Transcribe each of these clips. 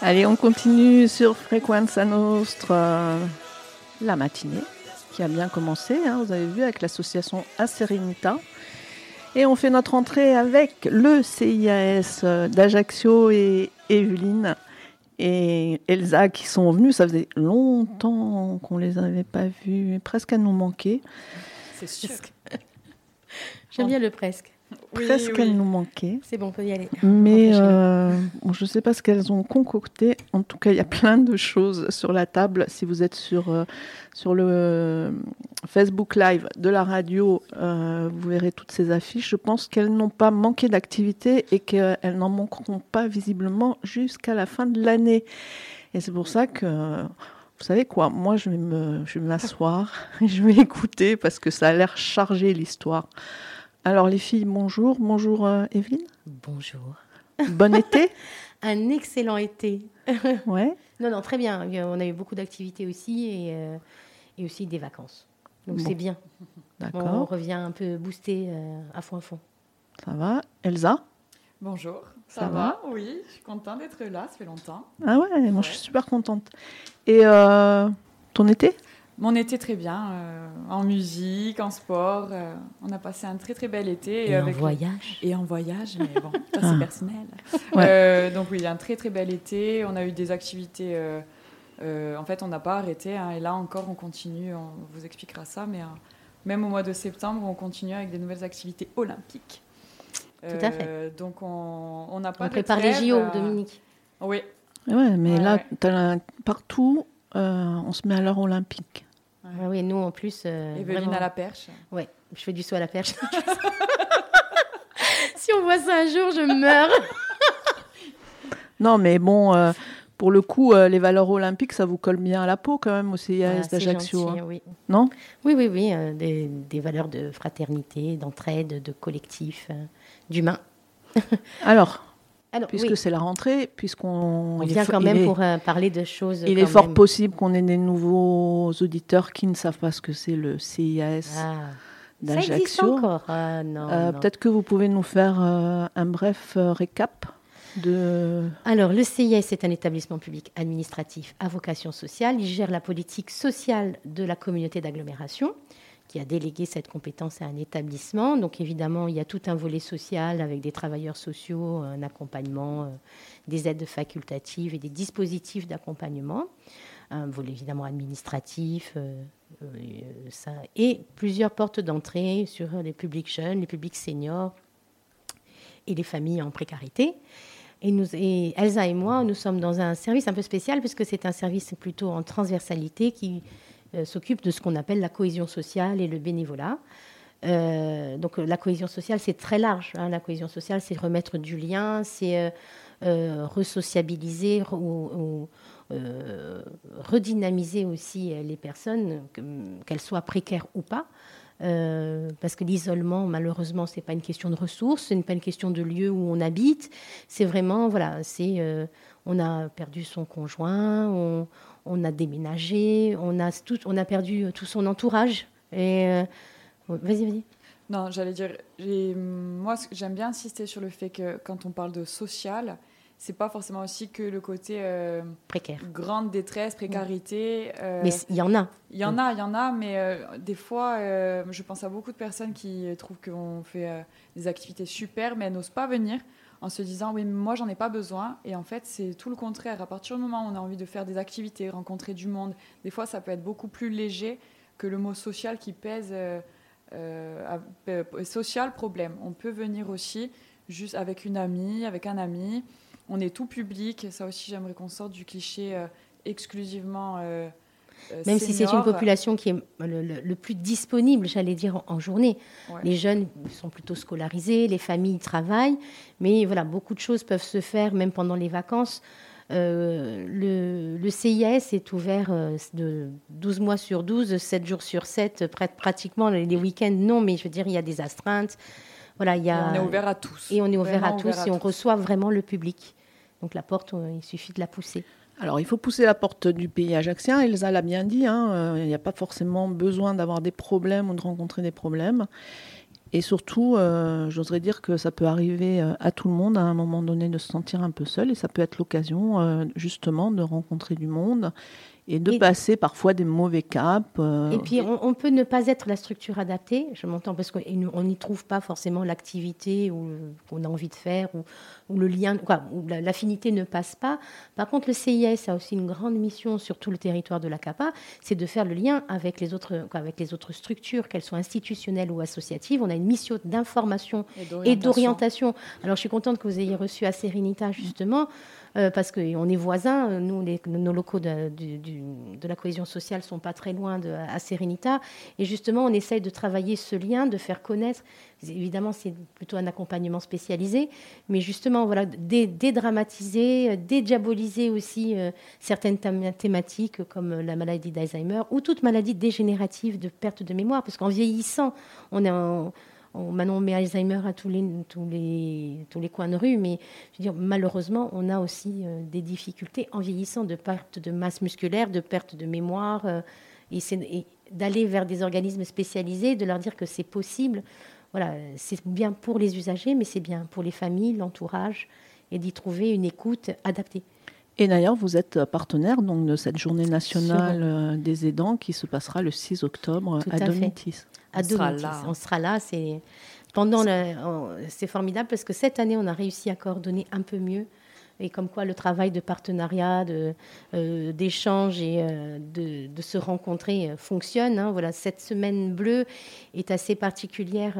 Allez, on continue sur Frequenza Nostra la matinée qui a bien commencé, hein, vous avez vu, avec l'association Aserenita. Et on fait notre entrée avec le CIAS d'Ajaccio et Evelyne et Elsa qui sont venus. Ça faisait longtemps qu'on les avait pas vus, presque à nous manquer. C'est sûr. J'aime bien le presque. Presque qu'elles nous manquaient. C'est bon, on peut y aller. Mais euh, je ne sais pas ce qu'elles ont concocté. En tout cas, il y a plein de choses sur la table. Si vous êtes sur, euh, sur le euh, Facebook Live de la radio, vous verrez toutes ces affiches. Je pense qu'elles n'ont pas manqué d'activité et qu'elles n'en manqueront pas visiblement jusqu'à la fin de l'année. Et c'est pour ça que... Vous savez quoi Moi, je vais me, je m'asseoir, je vais écouter parce que ça a l'air chargé l'histoire. Alors les filles, bonjour. Bonjour euh, Evelyne. Bonjour. Bon été. Un excellent été. ouais. Non, non, très bien. On a eu beaucoup d'activités aussi et, euh, et, aussi des vacances. Donc c'est bien. D'accord. On revient un peu boosté euh, à fond à fond. Ça va. Elsa? Bonjour. Ça, va, Oui, je suis contente d'être là. Ça fait longtemps. Ah ouais, moi je suis super contente. Et ton été? Mon été très bien, euh, en musique, en sport. Euh, on a passé un très très bel été. Et en voyage. Et en voyage, mais bon, ça c'est ah. personnel. Euh, donc oui, un très très bel été. On a eu des activités. en fait, on n'a pas arrêté. Hein, et là encore, on continue. On vous expliquera ça. Mais même au mois de septembre, on continue avec des nouvelles activités olympiques. Tout à fait. Donc on n'a pas. On prépare les JO, Dominique. Oui. Ouais, mais là, partout, on se met à l'heure olympique. Oui, nous en plus. Euh, Evelyne à la perche. Oui, je fais du saut à la perche. si on voit ça un jour, je meurs. non, mais bon, euh, pour le coup, euh, les valeurs olympiques, ça vous colle bien à la peau quand même au CIAS d'Ajaccio. Hein. Oui. Non? Oui, oui, oui. Des, des, valeurs de fraternité, d'entraide, de collectif, d'humain. Alors, puisque c'est la rentrée, puisqu'on on vient quand même pour euh, parler de choses. Il est fort possible qu'on ait des nouveaux auditeurs qui ne savent pas ce que c'est le CIAS ah. d'Ajaccio. encore ah, euh, Peut-être que vous pouvez nous faire euh, un bref récap de. Alors, le CIAS est un établissement public administratif à vocation sociale. Il gère la politique sociale de la communauté d'agglomération qui a délégué cette compétence à un établissement. Donc évidemment, il y a tout un volet social avec des travailleurs sociaux, un accompagnement, euh, des aides facultatives et des dispositifs d'accompagnement. Un volet évidemment administratif, euh, euh, et plusieurs portes d'entrée sur les publics jeunes, les publics seniors et les familles en précarité. Et, et Elsa et moi, nous sommes dans un service un peu spécial puisque c'est un service plutôt en transversalité qui s'occupe de ce qu'on appelle la cohésion sociale et le bénévolat. Euh, donc la cohésion sociale, c'est très large. Hein. La cohésion sociale, c'est remettre du lien, c'est euh, resociabiliser ou, redynamiser aussi les personnes, qu'elles soient précaires ou pas. parce que l'isolement, malheureusement, c'est pas une question de ressources, ce n'est pas une question de lieu où on habite. C'est vraiment, voilà, c'est, on a perdu son conjoint, on, on a déménagé, on a, tout, on a perdu tout son entourage. Et euh, vas-y, vas-y. Non, j'allais dire, moi, j'aime bien insister sur le fait que quand on parle de social, c'est pas forcément aussi que le côté euh, précaire, grande détresse, précarité. Euh, mais il y en a. Il y en a, il y en a, mais des fois, je pense à beaucoup de personnes qui trouvent qu'on fait des activités super, mais elles n'osent pas venir en se disant oui, moi j'en ai pas besoin. Et en fait, c'est tout le contraire. À partir du moment où on a envie de faire des activités, rencontrer du monde, des fois ça peut être beaucoup plus léger que le mot social qui pèse. Euh, euh, social problème. On peut venir aussi juste avec une amie, avec un ami. On est tout public. Ça aussi, j'aimerais qu'on sorte du cliché exclusivement euh, Même si c'est une population qui est le, plus disponible, j'allais dire, en, journée. Les jeunes sont plutôt scolarisés, les familles travaillent, mais voilà, beaucoup de choses peuvent se faire même pendant les vacances. Euh, le, CIS est ouvert euh, de 12 mois sur 12, 7 jours sur 7, pratiquement les week-ends, non, mais je veux dire, il y a des astreintes. Voilà, il y a... on est ouvert à tous. Et on est ouvert à tous et on reçoit vraiment le public. Donc la porte, il suffit de la pousser. Alors, il faut pousser la porte du pays ajaxien. Elsa l'a bien dit, hein, euh, il n'y a pas forcément besoin d'avoir des problèmes ou de rencontrer des problèmes. Et surtout, euh, j'oserais dire que ça peut arriver euh, à tout le monde à un moment donné de se sentir un peu seul et ça peut être l'occasion euh, justement de rencontrer du monde et de Et- passer parfois des mauvais caps. euh, Et puis, on, on peut ne pas être la structure adaptée, je m'entends, parce qu'on on n'y trouve pas forcément l'activité ou- qu'on a envie de faire, ou, ou le lien, quoi, l'affinité ne passe pas. Par contre, le CIS a aussi une grande mission sur tout le territoire de la CAPA, c'est de faire le lien avec les autres, quoi, avec les autres structures, qu'elles soient institutionnelles ou associatives. On a une mission d'information et d'orientation. Alors, je suis contente que vous ayez reçu à Sérénita, justement, euh, parce qu'on est voisins. Nous, les- nos locaux de, du- du- de la cohésion sociale sont pas très loin de, à Sérénita. Et justement, on essaye de travailler ce lien, de faire connaître. Évidemment, c'est plutôt un accompagnement spécialisé, mais justement, dédramatiser, euh, dédiaboliser aussi euh, certaines thém- thématiques comme euh, la maladie d'Alzheimer ou toute maladie dégénérative de perte de mémoire, parce qu'en vieillissant, on est en, met Alzheimer à tous les, coins de rue, mais malheureusement, on a aussi des difficultés en vieillissant de perte de masse musculaire, de perte de mémoire, et d'aller vers des organismes spécialisés, de leur dire que c'est possible. Voilà, c'est bien pour les usagers, mais c'est bien pour les familles, l'entourage, et d'y trouver une écoute adaptée. Et d'ailleurs, vous êtes partenaire donc, de cette journée nationale euh, des aidants qui se passera le 6 octobre Tout à, à. Domitis. à On sera Domitis. On sera là. C'est pendant c'est formidable parce que cette année on a réussi à coordonner un peu mieux et comme quoi le travail de partenariat, euh, d'échange et euh, de, se rencontrer euh, fonctionne. hein. Voilà, cette semaine bleue est assez particulière.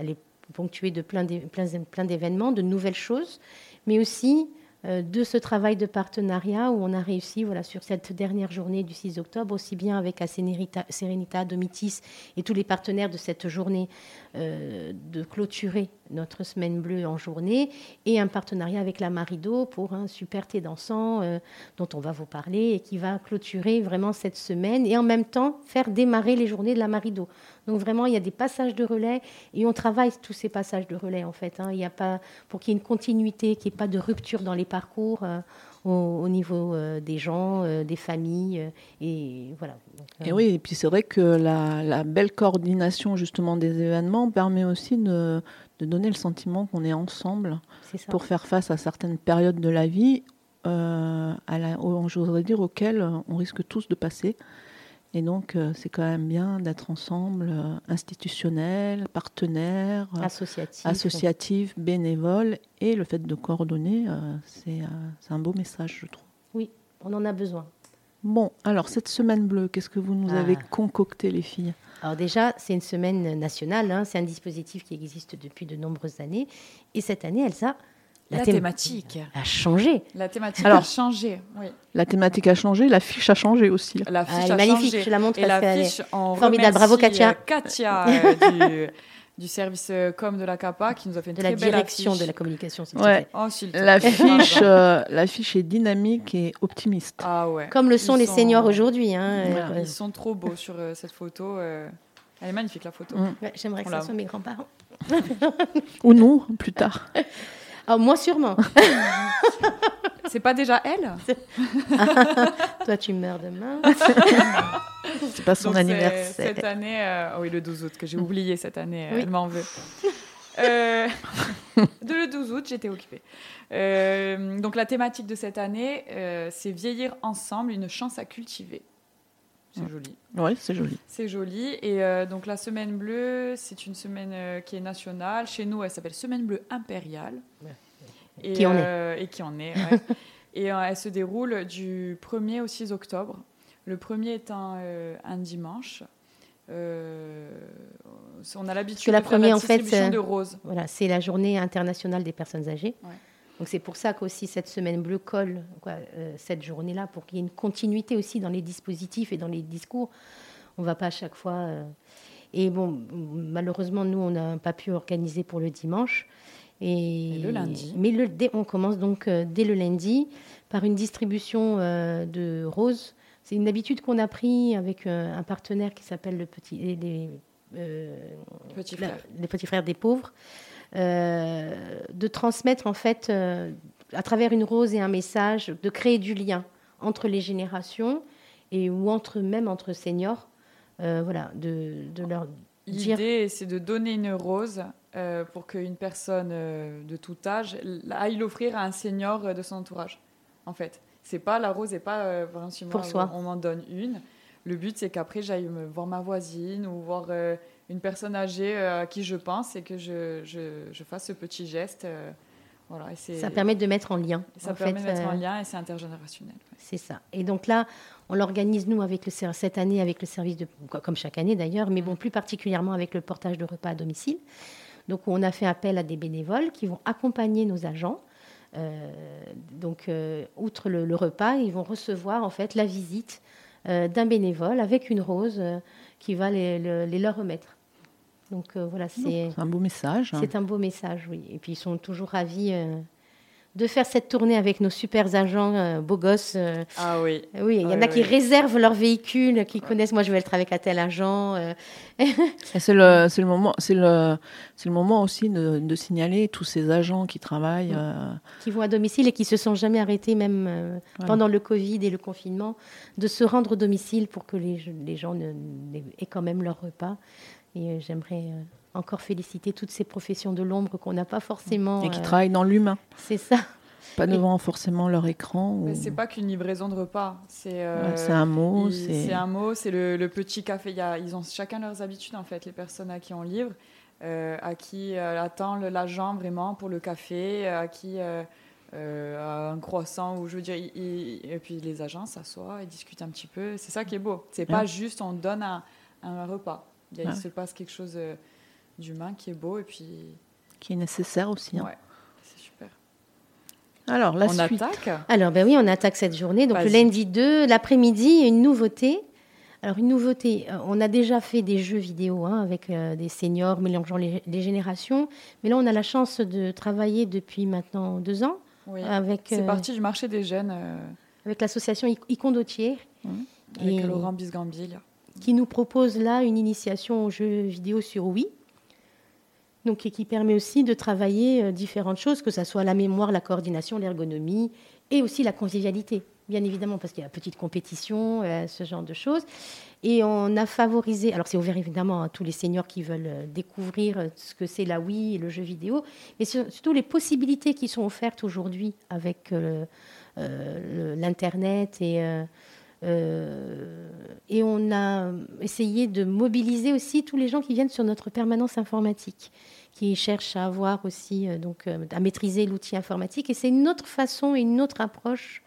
elle est ponctuée de plein d'é- plein, plein d'événements, de nouvelles choses, mais aussi de ce travail de partenariat où on a réussi, voilà, sur cette dernière journée du 6 octobre, aussi bien avec Serenita, Serenita Domitis et tous les partenaires de cette journée, euh, de clôturer notre semaine bleue en journée, et un partenariat avec la Marido pour un super thé dansant euh, dont on va vous parler et qui va clôturer vraiment cette semaine et en même temps faire démarrer les journées de la Marido. Donc vraiment, il y a des passages de relais et on travaille tous ces passages de relais en fait. hein. Il y a pas pour qu'il y ait une continuité, qu'il n'y ait pas de rupture dans les parcours euh, au, au niveau euh, des gens, euh, des familles et voilà. Donc, Et oui, et puis c'est vrai que la, la belle coordination justement des événements permet aussi de, de donner le sentiment qu'on est ensemble pour faire face à certaines périodes de la vie, à la, au- j'oserais dire, auxquelles on risque tous de passer. Et donc, euh, c'est quand même bien d'être ensemble, euh, institutionnels, partenaires, euh, associatif. associatifs, bénévoles. Et le fait de coordonner, c'est un beau message, je trouve. Oui, on en a besoin. Bon, alors, cette semaine bleue, qu'est-ce que vous nous Ah. avez concocté, les filles? Alors déjà, c'est une semaine nationale, hein, c'est un dispositif qui existe depuis de nombreuses années. Et cette année, Elsa, La, thém- thématique. a changé. La thématique Alors- a changé. Oui. La thématique a changé, la fiche a changé aussi. La Ah, fiche elle est a magnifique, changé. je la montre Et la est fiche, on formidable. remercie, Bravo, Katia. euh, Katia euh, du, du service euh, com de la CAPA qui nous a fait une de la très belle direction affiche. de la communication. s'il te Ouais. Oh, La fiche, euh, la fiche est dynamique et optimiste. Ah ouais. Comme le sont Ils les sont- seniors aujourd'hui. hein, Voilà. euh, Ils sont trop beaux sur euh, cette photo. euh. Elle est magnifique la photo. Mm. ouais, J'aimerais que ce l'a- soit mes grands-parents. Ou non, plus tard. Ah, moi sûrement. C'est pas déjà elle Toi, tu meurs demain. C'est pas son Donc, anniversaire. Cette année, euh, oh oui, le 12 août, que j'ai oublié cette année, euh, Oui. elle m'en veut. Euh, de le 12 août, j'étais occupée. Euh, donc la thématique de cette année, euh, c'est vieillir ensemble, une chance à cultiver. C'est Mm. joli. Oui, c'est joli. C'est joli. Et euh, donc la semaine bleue, c'est une semaine euh, qui est nationale. Chez nous, elle s'appelle Semaine bleue impériale. Et, Qui en est. euh, Et qui en est. ouais. et euh, elle se déroule du 1er au 6 octobre. Le premier étant euh, un dimanche. Euh, on a l'habitude de faire première, la en fait, distribution de roses. Voilà, c'est la journée internationale des personnes âgées. Ouais. Donc c'est pour ça qu'aussi cette semaine bleue colle quoi, euh, cette journée-là, pour qu'il y ait une continuité aussi dans les dispositifs et dans les discours. On ne va pas à chaque fois. euh, Et bon, malheureusement, nous, on n'a pas pu organiser pour le dimanche. Et, Et le lundi. Mais le, on commence donc euh, dès le lundi par une distribution euh, de roses. C'est une habitude qu'on a pris avec euh, un partenaire qui s'appelle le petit. les- les, euh, Petit la- frère. les petits frères des pauvres, euh, de transmettre en fait euh, à travers une rose et un message, de créer du lien entre les générations et ou entre même entre seniors, voilà, de, de leur L'idée, c'est de donner une rose euh, pour qu'une personne euh, de tout âge aille l'offrir à un senior euh, de son entourage. En fait, c'est pas la rose, et pas pour soi. On m'en donne une. Le but, c'est qu'après, j'aille me voir ma voisine ou voir une personne âgée à qui je pense et que je, je, je fasse ce petit geste. Voilà, et ça permet de mettre en lien. Ça permet de mettre en lien et c'est intergénérationnel. C'est ça. Et donc là, on l'organise, nous, avec le, cette année, avec le service de. comme chaque année d'ailleurs, mais bon, plus particulièrement avec le portage de repas à domicile. Donc, on a fait appel à des bénévoles qui vont accompagner nos agents. Euh, donc, euh, outre le, repas, ils vont recevoir en fait la visite euh, d'un bénévole avec une rose qui va les, les, leur remettre. Donc voilà, c'est un beau message. C'est un beau message, oui. Et puis ils sont toujours ravis de faire cette tournée avec nos super agents euh, beaux gosses. Euh. ah oui. Oui, il y en a qui réservent leur véhicule, qui connaissent. Moi, je vais être avec un tel agent. Euh. c'est le, le, moment, c'est le, le moment aussi de, signaler tous ces agents qui travaillent, qui vont à domicile et qui se sont jamais arrêtés, même pendant le Covid et le confinement, de se rendre au domicile pour que les, les gens aient quand même leur repas. Et j'aimerais encore féliciter toutes ces professions de l'ombre qu'on n'a pas forcément. Et qui euh, travaillent dans l'humain. C'est ça. Pas devant forcément leur écran. Mais c'est pas qu'une livraison de repas. C'est euh, un mot. C'est un mot, c'est le, petit café. Il y a, ils ont chacun leurs habitudes, en fait, les personnes à qui on livre, euh, à qui attend l'agent vraiment pour le café, à qui un croissant, ou je veux dire, et puis les agents s'assoient et discutent un petit peu. C'est ça qui est beau. C'est pas juste on donne un, un repas. Il, se passe quelque chose d'humain qui est beau et puis. Qui est nécessaire aussi. Hein. Ouais, c'est super. Alors, la on attaque Alors, ben oui, on attaque cette journée. Donc, le lundi 2, l'après-midi, une nouveauté. Alors, une nouveauté, euh, on a déjà fait des jeux vidéo hein, avec euh, des seniors mélangeant les, générations. Mais là, on a la chance de travailler depuis maintenant deux ans. Oui. Avec, c'est euh, parti du marché des jeunes. Avec l'association Icondotier. Mmh. Avec Laurent Bisgambil. Qui nous propose là une initiation aux jeux vidéo sur Wii donc, qui permet aussi de travailler euh, différentes choses, que ce soit la mémoire, la coordination, l'ergonomie et aussi la convivialité, bien évidemment, parce qu'il y a petite compétition, euh, ce genre de choses. Et on a favorisé, alors c'est ouvert évidemment à tous les seniors qui veulent euh, découvrir ce que c'est la Wii et le jeu vidéo, mais surtout les possibilités qui sont offertes aujourd'hui avec l'Internet et et on a essayé de mobiliser aussi tous les gens qui viennent sur notre permanence informatique, qui cherchent à avoir aussi, euh, donc, euh, à maîtriser l'outil informatique. Et c'est une autre façon et une autre approche,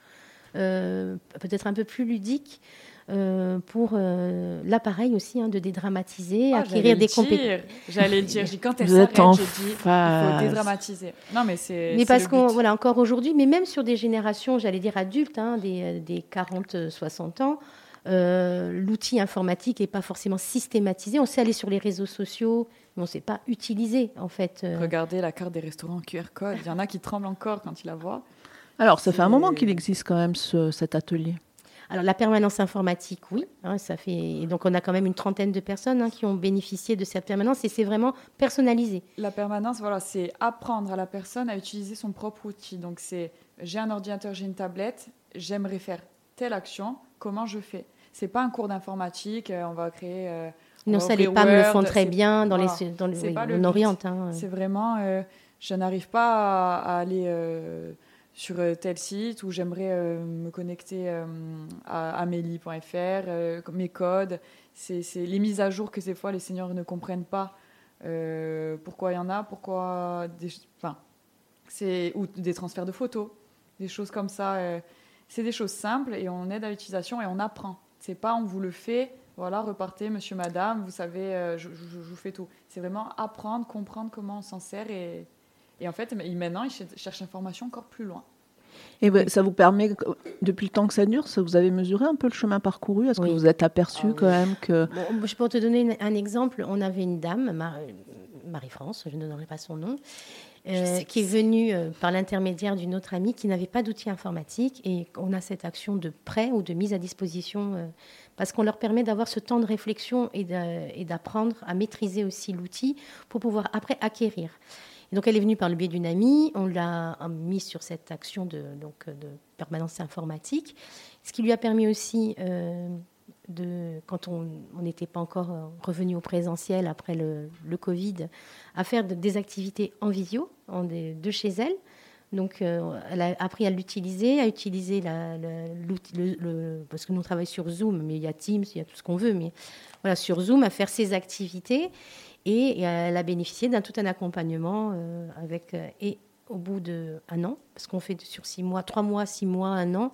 peut-être un peu plus ludique, euh, pour euh, l'appareil aussi, hein, de dédramatiser, ah, acquérir des compétences. J'allais dire, quand elle s'arrête, j'ai dit, il faut dédramatiser. Non, mais c'est. Mais parce qu'on, voilà, encore aujourd'hui, mais même sur des générations, j'allais dire adultes, hein, des, des 40-60 ans, euh, l'outil informatique n'est pas forcément systématisé. On sait aller sur les réseaux sociaux, mais on ne sait pas utiliser, en fait. Regardez la carte des restaurants QR code. Il y en a qui tremblent encore quand ils la voient. Alors, ça fait un moment qu'il existe quand même ce, cet atelier. Alors la permanence informatique, oui, hein, ça fait. donc on a quand même une trentaine de personnes hein, qui ont bénéficié de cette permanence et c'est vraiment personnalisé. La permanence, voilà, c'est apprendre à la personne à utiliser son propre outil. Donc c'est j'ai un ordinateur, j'ai une tablette, j'aimerais faire telle action, comment je fais? C'est pas un cours d'informatique, euh, on va créer. Euh, non, ça les PAM le font très bien dans les dans le, on oriente. Hein, c'est vraiment, euh, je n'arrive pas à, aller sur euh, tel site où j'aimerais euh, me connecter euh, à amélie.fr, mes codes. C'est les mises à jour que ces fois les seniors ne comprennent pas pourquoi il y en a, pourquoi des, enfin, ou des transferts de photos, des choses comme ça. c'est des choses simples et on aide à l'utilisation et on apprend. C'est pas on vous le fait, voilà, repartez, monsieur, madame, vous savez, je, je, vous fais tout. C'est vraiment apprendre, comprendre comment on s'en sert et, et en fait, maintenant, ils cherchent l'information encore plus loin. Et ça vous permet, depuis le temps que ça dure, ça vous avez mesuré un peu le chemin parcouru? Est-ce que vous êtes aperçu ah quand même que... je peux te donner un exemple. On avait une dame, Marie-France, je ne donnerai pas son nom, euh, qui est venue euh, par l'intermédiaire d'une autre amie qui n'avait pas d'outils informatiques. Et on a cette action de prêt ou de mise à disposition euh, parce qu'on leur permet d'avoir ce temps de réflexion et d'apprendre à maîtriser aussi l'outil pour pouvoir après acquérir donc elle est venue par le biais d'une amie, on l'a mise sur cette action de, donc, de permanence informatique, ce qui lui a permis aussi, euh, de, quand on n'était pas encore revenu au présentiel après le, Covid, à faire des activités en visio, de chez elle. Donc, elle a appris à l'utiliser, à utiliser parce que nous travaillons sur Zoom, mais il y a Teams, il y a tout ce qu'on veut, mais voilà, sur Zoom, à faire ses activités. Et, elle a bénéficié d'un tout un accompagnement avec et au bout d'un an, parce qu'on fait sur six mois, trois mois, six mois, un an.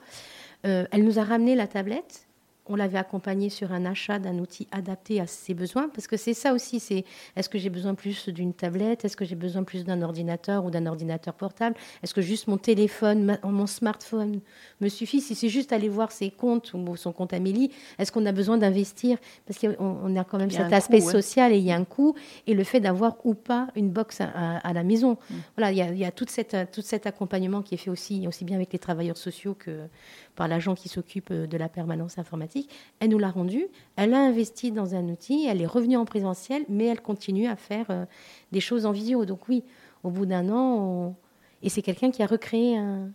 Euh, elle nous a ramené la tablette on l'avait accompagné sur un achat d'un outil adapté à ses besoins, parce que c'est ça aussi, c'est est-ce que j'ai besoin plus d'une tablette, est-ce que j'ai besoin plus d'un ordinateur ou d'un ordinateur portable, est-ce que juste mon téléphone, mon smartphone me suffit, si c'est juste aller voir ses comptes ou son compte Amélie, est-ce qu'on a besoin d'investir, parce qu'on a quand même cet aspect social et il y a un coût, et le fait d'avoir ou pas une box à, la maison. Mm. Voilà, il y a, tout, cette, tout cet accompagnement qui est fait aussi, aussi bien avec les travailleurs sociaux que par l'agent qui s'occupe de la permanence informatique elle nous l'a rendu, elle a investi dans un outil, elle est revenue en présentiel, mais elle continue à faire euh, des choses en visio. Donc oui, au bout d'un an, et c'est quelqu'un qui a recréé un...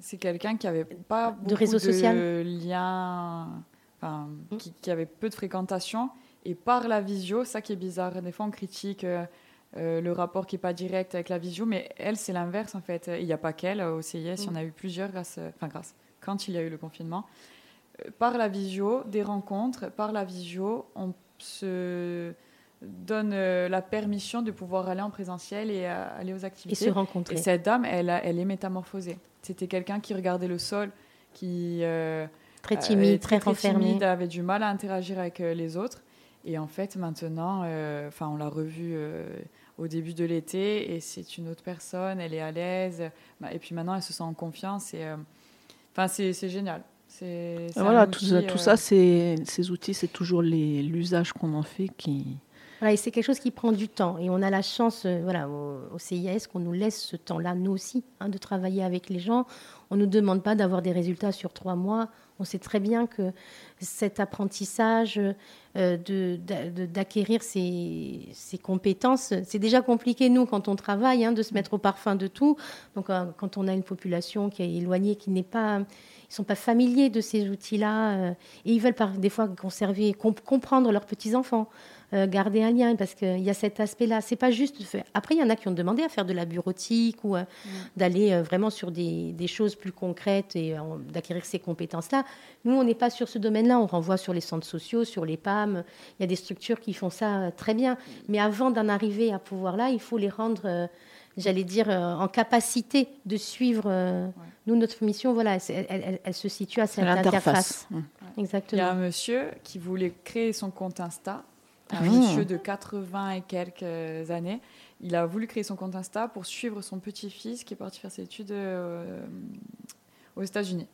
C'est quelqu'un qui avait pas beaucoup de réseau social, de liens, enfin, mm. qui, avait peu de fréquentation. Et par la visio, ça qui est bizarre. Des fois, on critique euh, euh, le rapport qui est pas direct avec la visio, mais elle, c'est l'inverse en fait. Il n'y a pas qu'elle au CIS, il y en a eu plusieurs grâce, enfin grâce, quand il y a eu le confinement par la visio, des rencontres, par la visio, on se donne euh, la permission de pouvoir aller en présentiel et euh, aller aux activités. Et se rencontrer. Et cette dame, elle, elle est métamorphosée. C'était quelqu'un qui regardait le sol, qui... Euh, très timide, très, très, timide, avait du mal à interagir avec les autres. Et en fait, maintenant, enfin, on l'a revue au début de l'été et c'est une autre personne, elle est à l'aise. Bah, et puis maintenant, elle se sent en confiance. Et, enfin, c'est génial. Voilà, tout, tout, ça, euh, ces outils, c'est toujours l'usage qu'on en fait qui. Voilà, et c'est quelque chose qui prend du temps. Et on a la chance, euh, voilà, au, CIS, qu'on nous laisse ce temps-là, nous aussi, hein, de travailler avec les gens. On ne nous demande pas d'avoir des résultats sur trois mois. On sait très bien que cet apprentissage, euh, d'acquérir ces, ces, compétences, c'est déjà compliqué, nous, quand on travaille, hein, de se mettre au parfum de tout. Donc, quand on a une population qui est éloignée, qui n'est pas ils sont pas familiers de ces outils-là euh, et ils veulent par, des fois conserver, comprendre leurs petits enfants, euh, garder un lien parce qu'il y a cet aspect-là. C'est pas juste. Après, il y en a qui ont demandé à faire de la bureautique ou euh, mm. d'aller vraiment sur des, des, choses plus concrètes et d'acquérir ces compétences-là. Nous, on n'est pas sur ce domaine-là. On renvoie sur les centres sociaux, sur les PAM. Il y a des structures qui font ça très bien. Mais avant d'en arriver à pouvoir là, il faut les rendre j'allais dire, euh, en capacité de suivre. Euh, nous, notre mission, voilà, elle, se situe à cette interface. Exactement. Il y a un monsieur qui voulait créer son compte Insta, un mmh. monsieur de 80 et quelques années. Il a voulu créer son compte Insta pour suivre son petit-fils qui est parti faire ses études euh, aux États-Unis.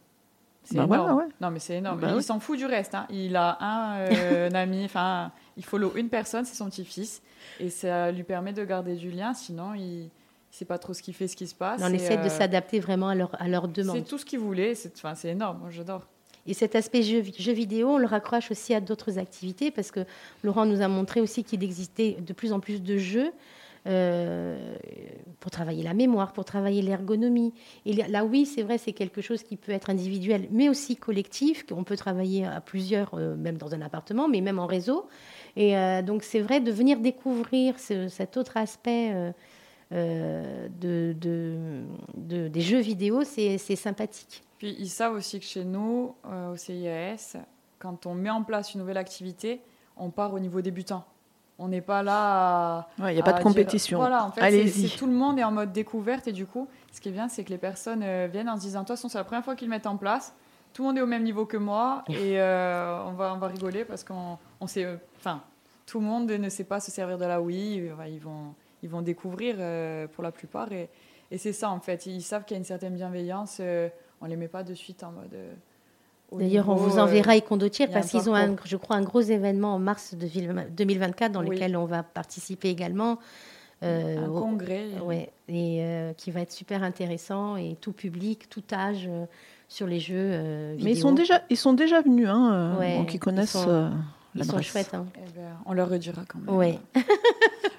C'est bah énorme. Non, mais c'est énorme. Bah il s'en fout du reste. Hein. Il a un, ami, enfin, il follow une personne, c'est son petit-fils. Et ça lui permet de garder du lien. Sinon, il, c'est pas trop ce qui fait, ce qui se passe. on essaie de euh, s'adapter vraiment à leur, à leur demande. C'est tout ce qu'ils voulaient, c'est énorme, moi j'adore. Et cet aspect jeu, vidéo, on le raccroche aussi à d'autres activités parce que Laurent nous a montré aussi qu'il existait de plus en plus de jeux euh, pour travailler la mémoire, pour travailler l'ergonomie. Et là, oui, c'est vrai, c'est quelque chose qui peut être individuel, mais aussi collectif, qu'on peut travailler à plusieurs, euh, même dans un appartement, mais même en réseau. Et donc, c'est vrai de venir découvrir cet autre aspect euh, de, de, des jeux vidéo, c'est sympathique. Puis ils savent aussi que chez nous, euh, au CIAS, quand on met en place une nouvelle activité, on part au niveau débutant. On n'est pas là Il n'y a pas de compétition. Voilà, en fait, c'est tout le monde est en mode découverte. Et du coup, ce qui est bien, c'est que les personnes euh, viennent en se disant, de toute façon, c'est la première fois qu'ils mettent en place. Tout le monde est au même niveau que moi. Et on, va, on va rigoler parce qu'on on sait... Enfin, tout le monde ne sait pas se servir de la Wii. Ils vont ils vont découvrir euh, pour la plupart. Et, et c'est ça, en fait. Ils savent qu'il y a une certaine bienveillance. Euh, on ne les met pas de suite en mode. Euh, D'ailleurs, on vous enverra et Condottiere parce qu'ils ont, un, je crois, un gros événement en mars de 2024 dans lequel on va participer également. un congrès. Ouais, et qui va être super intéressant et tout public, tout âge sur les jeux. Mais ils sont déjà, ils sont déjà venus, hein, donc ils connaissent. Ils sont, chouettes. Hein. Eh ben, on leur redira quand même. Ouais.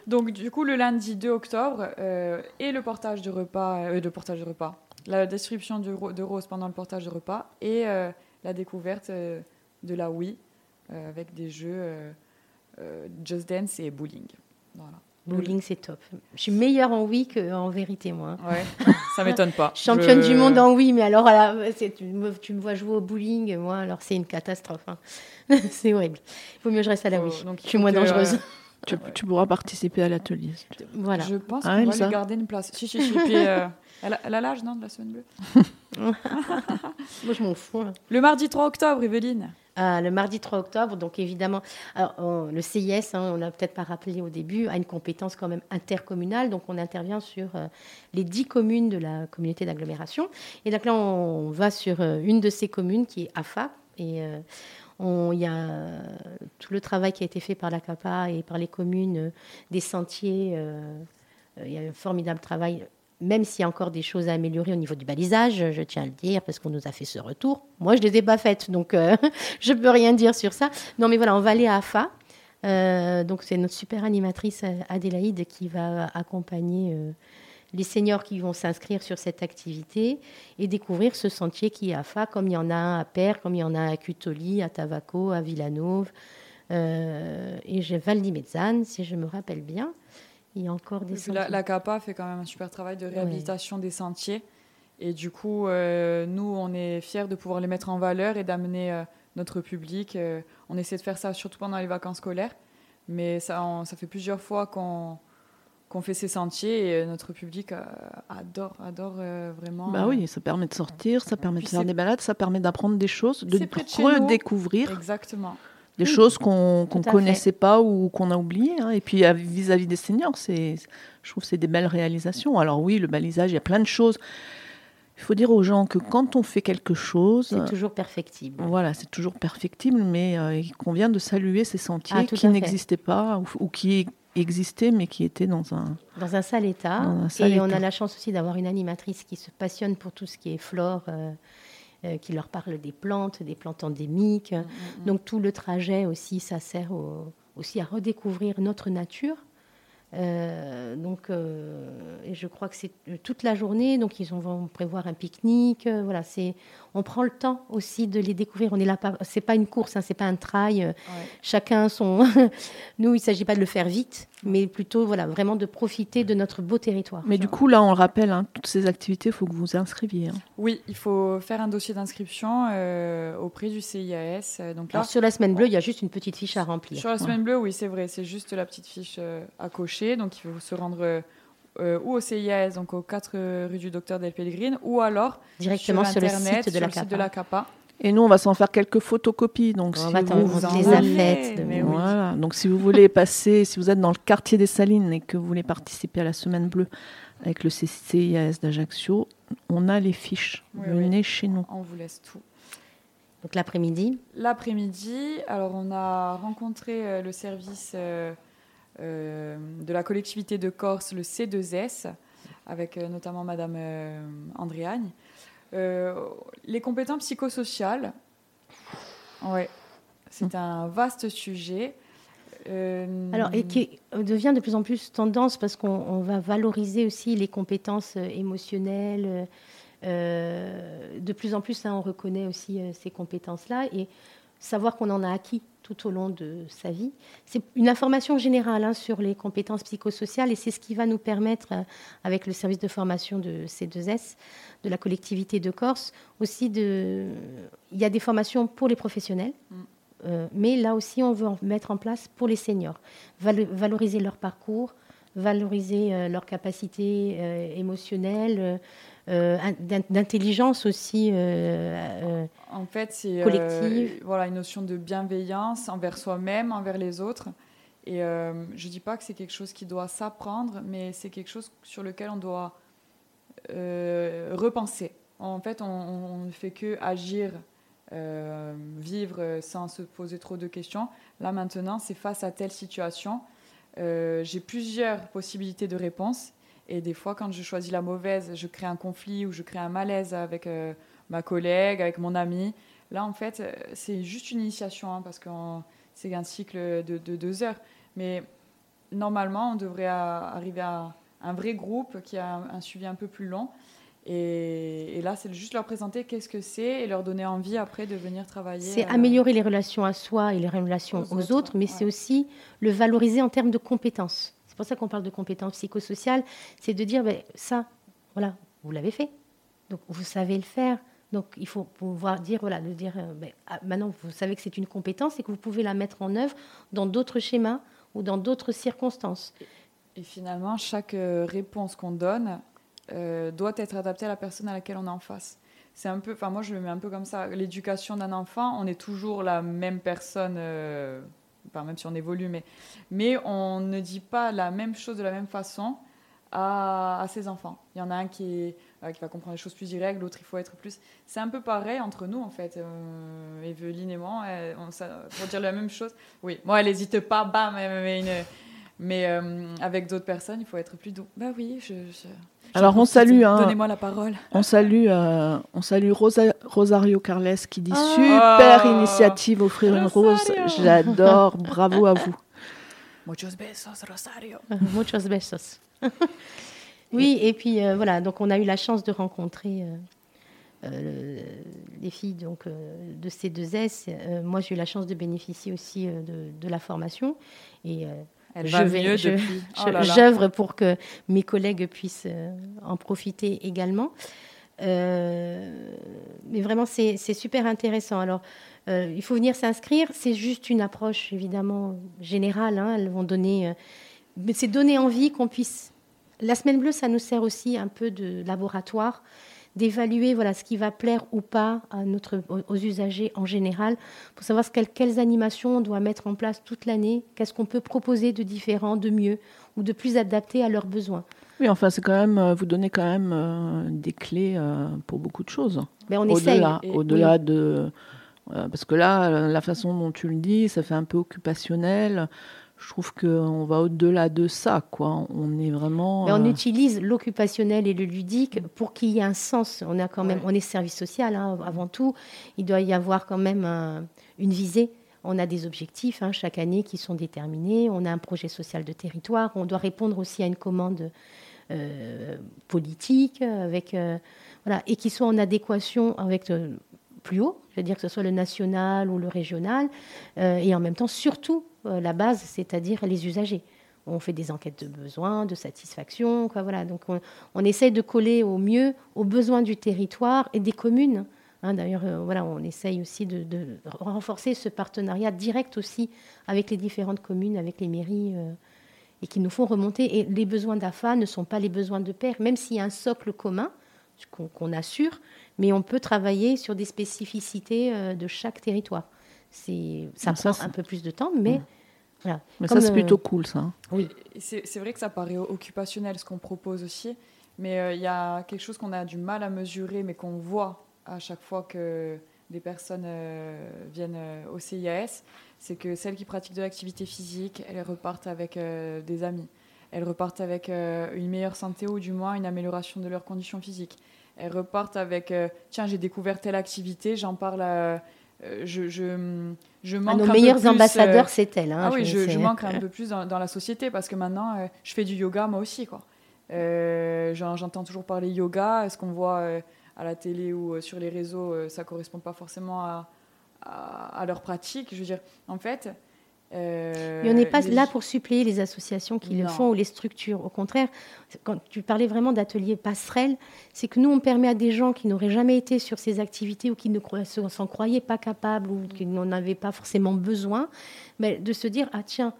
Donc, du coup, le lundi 2 octobre, euh, et le portage de repas, euh, de portage de repas, la distribution de, de roses pendant le portage de repas, et euh, la découverte de la Wii avec des jeux Just Dance et bowling. Voilà. Bowling, c'est top. Je suis meilleure en oui qu'en vérité, moi. Ouais, ça m'étonne pas. Championne du monde en oui, mais alors tu, me, tu, me, vois jouer au bowling, moi, alors c'est une catastrophe. Hein. c'est horrible. Il vaut mieux que je reste à la oui. Donc, je suis moins dangereuse. Tu, pourras participer à l'atelier. Voilà. Je pense ah, qu'on va lui garder une place. Si, si, si. Puis, euh, elle a l'âge, non, de la semaine bleue Moi, je m'en fous. Hein. Le mardi 3 octobre, Evelyne le mardi 3 octobre, donc évidemment, le CIS, hein, on l'a peut-être pas rappelé au début, a une compétence quand même intercommunale, donc on intervient sur euh, les dix communes de la communauté d'agglomération. Et donc là, on va sur euh, une de ces communes qui est AFA, et euh, il y a tout le travail qui a été fait par la CAPA et par les communes, des sentiers, il y a un formidable travail même s'il y a encore des choses à améliorer au niveau du balisage, je tiens à le dire, parce qu'on nous a fait ce retour. Moi, je ne les ai pas faites, donc euh, je ne peux rien dire sur ça. Non, mais voilà, on va aller à AFA. Euh, donc, c'est notre super animatrice euh, Adélaïde qui va accompagner les seniors qui vont s'inscrire sur cette activité et découvrir ce sentier qui est AFA, comme il y en a à Père, comme il y en a à Cutoli, à Tavaco, à Villanove. et j'ai Val di si je me rappelle bien. Il y a encore des la, la, CAPA fait quand même un super travail de réhabilitation des sentiers. Et du coup, euh, nous, on est fiers de pouvoir les mettre en valeur et d'amener euh, notre public. Euh, on essaie de faire ça surtout pendant les vacances scolaires. Mais ça, ça fait plusieurs fois qu'on qu'on fait ces sentiers et notre public adore, adore vraiment. Bah oui, ça permet de sortir, ça permet de faire des balades, ça permet d'apprendre des choses, de redécouvrir. Exactement des choses qu'on ne connaissait pas ou qu'on a oubliées. Hein. Et puis vis-à-vis des seniors, je trouve que c'est des belles réalisations. Alors oui, le balisage, il y a plein de choses. Il faut dire aux gens que quand on fait quelque chose... C'est toujours perfectible. Voilà, c'est toujours perfectible, mais euh, il convient de saluer ces sentiers ah, qui n'existaient pas ou, qui existaient, mais qui étaient dans un... Dans un sale état. et on a la chance aussi d'avoir une animatrice qui se passionne pour tout ce qui est flore. Euh, qui leur parle des plantes, des plantes endémiques. Mm, mm, mm. Donc tout le trajet aussi, ça sert aussi à redécouvrir notre nature. Euh, donc, euh, et je crois que c'est toute la journée. Donc, ils vont prévoir un pique-nique. voilà, c'est on prend le temps aussi de les découvrir. On est là, c'est pas une course, hein, c'est pas un trail. Chacun son. Nous, il s'agit pas de le faire vite, mais plutôt voilà, vraiment de profiter de notre beau territoire. Mais du coup, là, on le rappelle, hein, toutes ces activités, il faut que vous vous inscriviez. Hein. Oui, il faut faire un dossier d'inscription euh, auprès du CIAS. Donc là, sur la semaine bleue, il y a juste une petite fiche à remplir. Sur la semaine bleue, oui, c'est vrai, c'est juste la petite fiche euh, à cocher. Donc, il faut se rendre euh, ou au CIAS, donc aux 4 rue du Docteur Del Pellegrine, ou alors directement sur, le site de, la, de la CAPA. Et nous, on va s'en faire quelques photocopies. Donc, on si vous, vous les voilà. Donc, si vous voulez passer, si vous êtes dans le quartier des Salines et que vous voulez participer à la Semaine Bleue avec le CIAS d'Ajaccio, on a les fiches. Venez chez nous. On vous laisse tout. Donc l'après-midi L'après-midi, alors on a rencontré euh, le service euh, euh, de la collectivité de Corse, le C2S, avec euh, notamment Madame euh, Andréagne. les compétences psychosociales, ouais, c'est un vaste sujet. Alors, et qui devient de plus en plus tendance parce qu'on va valoriser aussi les compétences émotionnelles. de plus en plus, là, on reconnaît aussi ces compétences-là et savoir qu'on en a acquis tout au long de sa vie. C'est une information générale hein, sur les compétences psychosociales et c'est ce qui va nous permettre, euh, avec le service de formation de C2S, de la collectivité de Corse, aussi de... Il y a des formations pour les professionnels. Mm. Euh, mais là aussi, on veut en mettre en place pour les seniors, valoriser leur parcours, valoriser euh, leur capacité émotionnelle, euh, d'intelligence aussi euh, en fait, c'est collective. voilà, une notion de bienveillance envers soi-même, envers les autres. Et je ne dis pas que c'est quelque chose qui doit s'apprendre, mais c'est quelque chose sur lequel on doit repenser. En fait, on, ne fait que agir, vivre sans se poser trop de questions. Là maintenant, c'est face à telle situation. J'ai plusieurs possibilités de réponse et des fois, quand je choisis la mauvaise, je crée un conflit ou je crée un malaise avec euh, ma collègue, avec mon ami. Là, en fait, euh, c'est juste une initiation hein, parce que c'est un cycle de, deux heures. Mais normalement, on devrait arriver à un vrai groupe qui a un, suivi un peu plus long. Et, là, c'est juste leur présenter qu'est-ce que c'est et leur donner envie après de venir travailler. C'est améliorer les relations à soi et les relations aux, autres, mais c'est aussi le valoriser en termes de compétences. C'est pour ça qu'on parle de compétences psychosociales. C'est de dire, ben, ça, voilà, vous l'avez fait. Donc, vous savez le faire. Donc, il faut pouvoir dire, voilà, de dire, euh, ben, ah, maintenant, vous savez que c'est une compétence et que vous pouvez la mettre en œuvre dans d'autres schémas ou dans d'autres circonstances. Et finalement, chaque euh, réponse qu'on donne euh, doit être adaptée à la personne à laquelle on est en face. C'est un peu, enfin moi je le mets un peu comme ça. L'éducation d'un enfant, on est toujours la même personne, même si on évolue, mais, mais on ne dit pas la même chose de la même façon à, ses enfants. Il y en a un qui, qui va comprendre les choses plus directes, l'autre il faut être plus. C'est un peu pareil entre nous en fait. Euh, Evelyne et moi, ça, pour dire la même chose. Oui, moi elle n'hésite pas, bam, mais, mais euh, avec d'autres personnes il faut être plus doux. Bah oui, je. Alors on salue, hein, donnez-moi la parole. On salue, euh, on salue Rosario Carles qui dit ah. super initiative offrir une rose. J'adore, bravo à vous. Muchos besos, Rosario. Muchos besos. oui, et puis euh, voilà, donc on a eu la chance de rencontrer euh, euh, les filles donc, de C2S. moi, j'ai eu la chance de bénéficier aussi de, la formation. Et je vais, oh j'œuvre pour que mes collègues puissent en profiter également. mais vraiment, c'est super intéressant. Alors, il faut venir s'inscrire. C'est juste une approche évidemment générale. Hein. Elles vont donner, mais c'est donner envie qu'on puisse la semaine bleue, ça nous sert aussi un peu de laboratoire, d'évaluer voilà, ce qui va plaire ou pas à notre, aux, usagers en général, pour savoir ce, quelles, animations on doit mettre en place toute l'année, qu'est-ce qu'on peut proposer de différent, de mieux ou de plus adapté à leurs besoins. Oui, enfin, c'est quand même, euh, vous donnez quand même euh, des clés euh, pour beaucoup de choses. Mais ben, on essaye. Au-delà de. parce que là, la façon dont tu le dis, ça fait un peu occupationnel je trouve qu'on va au-delà de ça, quoi. On est vraiment. Mais on euh, utilise l'occupationnel et le ludique pour qu'il y ait un sens. On a quand même, on est service social hein, avant tout. Il doit y avoir quand même une visée. On a des objectifs hein, chaque année qui sont déterminés. On a un projet social de territoire. On doit répondre aussi à une commande euh, politique avec euh, voilà et qui soit en adéquation avec plus haut, je veux dire que ce soit le national ou le régional, et en même temps surtout la base, c'est-à-dire les usagers. On fait des enquêtes de besoins, de satisfaction, quoi, voilà. Donc on, essaye de coller au mieux aux besoins du territoire et des communes. Hein. D'ailleurs, euh, voilà, on essaye aussi de, renforcer ce partenariat direct aussi avec les différentes communes, avec les mairies, euh, et qui nous font remonter. Les besoins d'AFA ne sont pas les besoins de pair, même s'il y a un socle commun qu'on assure, mais on peut travailler sur des spécificités de chaque territoire. C'est, ça, prend un peu plus de temps, mais. Voilà. Mais ça, c'est plutôt cool, ça. Oui. C'est, vrai que ça paraît occupationnel, ce qu'on propose aussi. Mais euh, il y a quelque chose qu'on a du mal à mesurer, mais qu'on voit à chaque fois que des personnes euh, viennent euh, au CIAS, c'est que celles qui pratiquent de l'activité physique, elles repartent avec des amis. Elles repartent avec une meilleure santé ou du moins une amélioration de leurs conditions physiques. Elles repartent avec tiens, j'ai découvert telle activité, j'en parle à euh, je, je, je manque nos un meilleurs peu plus, ambassadeurs, c'est elle. Hein, ah oui, je, manque un peu plus dans, la société parce que maintenant, euh, je fais du yoga moi aussi. Quoi. Euh, J'entends toujours parler yoga. Ce qu'on voit à la télé ou sur les réseaux, ça correspond pas forcément à, à, à, leur pratique? Je veux dire, en fait, euh, Mais on n'est pas là pour suppléer les associations qui le font ou les structures. Au contraire, quand tu parlais vraiment d'ateliers passerelles, c'est que nous, on permet à des gens qui n'auraient jamais été sur ces activités ou qui ne s'en croyaient pas capables ou qui n'en avaient pas forcément besoin, mais de se dire, ah tiens,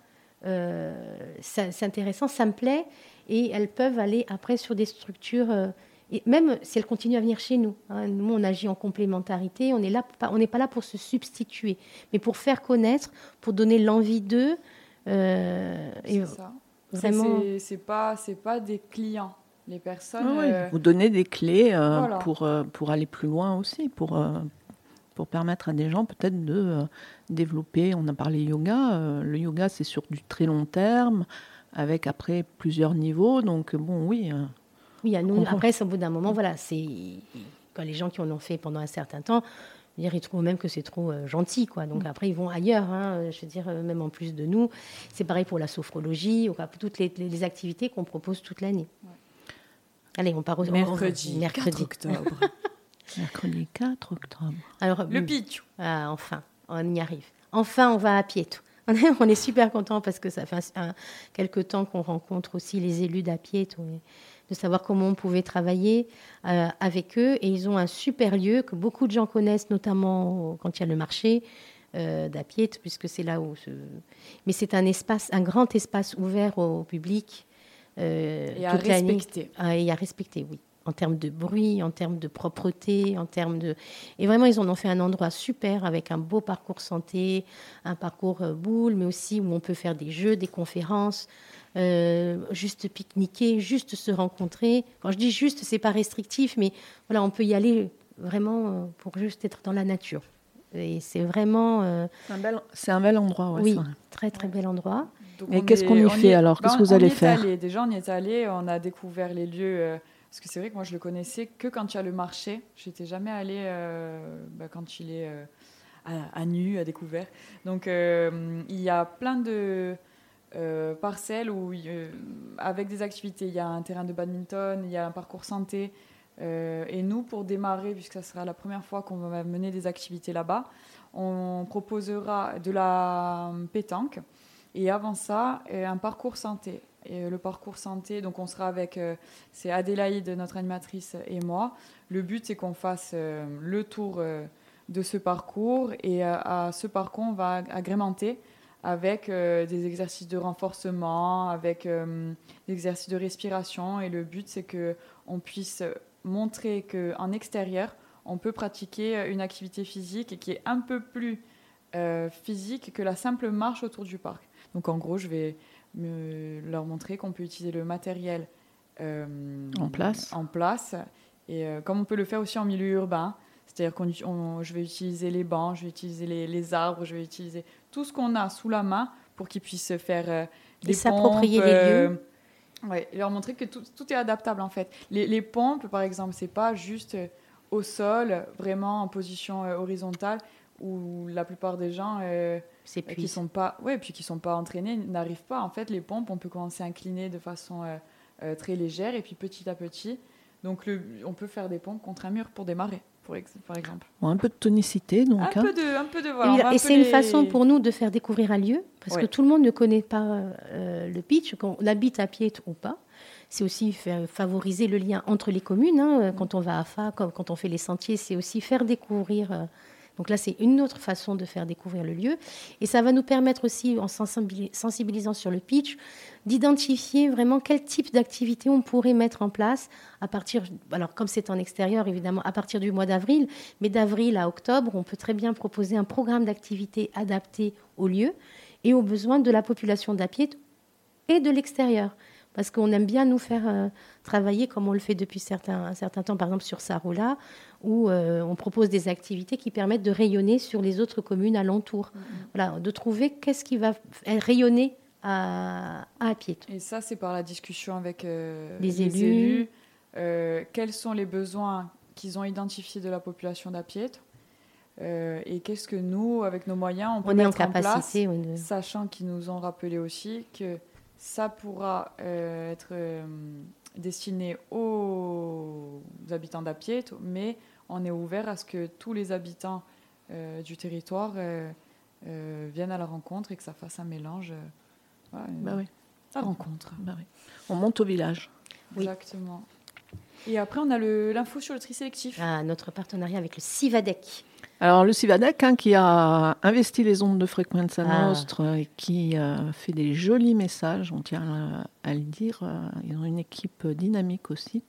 euh, c'est intéressant, ça me plaît, et elles peuvent aller après sur des structures... Euh, et même si elles continuent à venir chez nous, hein, nous on agit en complémentarité, on n'est pas là pour se substituer, mais pour faire connaître, pour donner l'envie d'eux. Euh, c'est ça. Vraiment... C'est pas c'est pas des clients. Les personnes. Ah euh, Vous donnez des clés euh, pour pour aller plus loin aussi, pour pour permettre à des gens peut-être de développer. On a parlé yoga. le yoga c'est sur du très long terme, avec après plusieurs niveaux. Donc bon oui. Oui, à nous, après, au bout d'un moment, voilà, c'est quand les gens qui en ont fait pendant un certain temps, dire, ils trouvent même que c'est trop euh, gentil, quoi. Donc mm. après, ils vont ailleurs. Hein, je veux dire, euh, même en plus de nous, c'est pareil pour la sophrologie, ou toutes les, activités qu'on propose toute l'année. Allez, on part au mercredi, mercredi. 4 octobre. mercredi 4 octobre. Alors, le pitch. Ah, enfin, on y arrive. Enfin, on va à pied. On est super content parce que ça fait un, quelques temps qu'on rencontre aussi les élus d'Apiet, de savoir comment on pouvait travailler euh, avec eux. Et ils ont un super lieu que beaucoup de gens connaissent, notamment quand il y a le marché euh, puisque c'est là où. Mais c'est un espace, un grand espace ouvert au public. Euh, et à respecter. Ah, et à respecter, oui en termes de bruit, en termes de propreté, en termes de... Et vraiment, ils en ont fait un endroit super avec un beau parcours santé, un parcours euh, boule, mais aussi où on peut faire des jeux, des conférences, euh, juste pique-niquer, juste se rencontrer. Quand je dis juste, c'est pas restrictif, mais voilà, on peut y aller vraiment euh, pour juste être dans la nature. Et c'est vraiment... c'est un bel endroit, Oui, très très bel endroit. Et qu'est-ce qu'on y fait alors? Qu'est-ce que vous allez faire? Déjà, on y est allé, on a découvert les lieux parce que c'est vrai que moi, je le connaissais que quand il y a le marché. J'étais jamais allée euh, bah, quand il est euh, à, nu, à découvert. Donc, euh, il y a plein de parcelles où, avec des activités, il y a un terrain de badminton, il y a un parcours santé. et nous, pour démarrer, puisque ça sera la première fois qu'on va mener des activités là-bas, on proposera de la pétanque. Et avant ça, un parcours santé. Et euh, le parcours santé, donc on sera avec, euh, c'est Adélaïde, notre animatrice, et moi. Le but, c'est qu'on fasse euh, le tour de ce parcours et à ce parcours, on va agrémenter avec des exercices de renforcement, avec des exercices de respiration. Et le but, c'est qu'on puisse montrer qu'en extérieur, on peut pratiquer une activité physique qui est un peu plus physique que la simple marche autour du parc. Donc en gros, je vais me, leur montrer qu'on peut utiliser le matériel euh, en place. En place. Et euh, comme on peut le faire aussi en milieu urbain, c'est-à-dire que je vais utiliser les bancs, je vais utiliser les, arbres, je vais utiliser tout ce qu'on a sous la main pour qu'ils puissent faire euh, des s'approprier les lieux. Ouais, et leur montrer que tout, tout, est adaptable en fait. Les, les pompes, par exemple, c'est pas juste au sol, vraiment en position horizontale, où la plupart des gens c'est qui sont pas ouais puis qui sont pas entraînés n'arrivent pas en fait les pompes on peut commencer à incliner de façon euh, euh, très légère et puis petit à petit donc le, on peut faire des pompes contre un mur pour démarrer pour par exemple un peu de tonicité donc un hein. peu de un peu de voilà, et, c'est une façon pour nous de faire découvrir un lieu parce que tout le monde ne connaît pas euh, le pitch qu'on habite à pied ou pas c'est aussi faire, favoriser le lien entre les communes. Hein. Quand on va à FA, quand on fait les sentiers, c'est aussi faire découvrir donc là, c'est une autre façon de faire découvrir le lieu. Et ça va nous permettre aussi, en sensibilisant sur le pitch, d'identifier vraiment quel type d'activité on pourrait mettre en place à partir, alors comme c'est en extérieur évidemment, à partir du mois d'avril, mais d'avril à octobre, on peut très bien proposer un programme d'activité adapté au lieu et aux besoins de la population d'Apied et de l'extérieur parce qu'on aime bien nous faire euh, travailler comme on le fait depuis certains, un certain temps, par exemple sur Saroula, où euh, on propose des activités qui permettent de rayonner sur les autres communes alentours. Mm-hmm. Voilà, de trouver qu'est-ce qui va rayonner à, à. Et ça, c'est par la discussion avec euh, les, élus. quels sont les besoins qu'ils ont identifiés de la population d'Apiètre et qu'est-ce que nous, avec nos moyens, on peut mettre en, capacité, en place, sachant qu'ils nous ont rappelé aussi que ça pourra euh, être euh, destiné aux habitants d'Apiet, mais on est ouvert à ce que tous les habitants euh, du territoire viennent à la rencontre et que ça fasse un mélange. bah oui. La rencontre. Bah oui. On monte au village. Exactement. Et après, on a l'info sur le tri sélectif. Ah, notre partenariat avec le CIVADEC. Alors le CIVADEC, hein, qui a investi les ondes de fréquence ah. nostre et qui euh, fait des jolis messages, on tient à, le dire. Euh, ils ont une équipe dynamique aussi.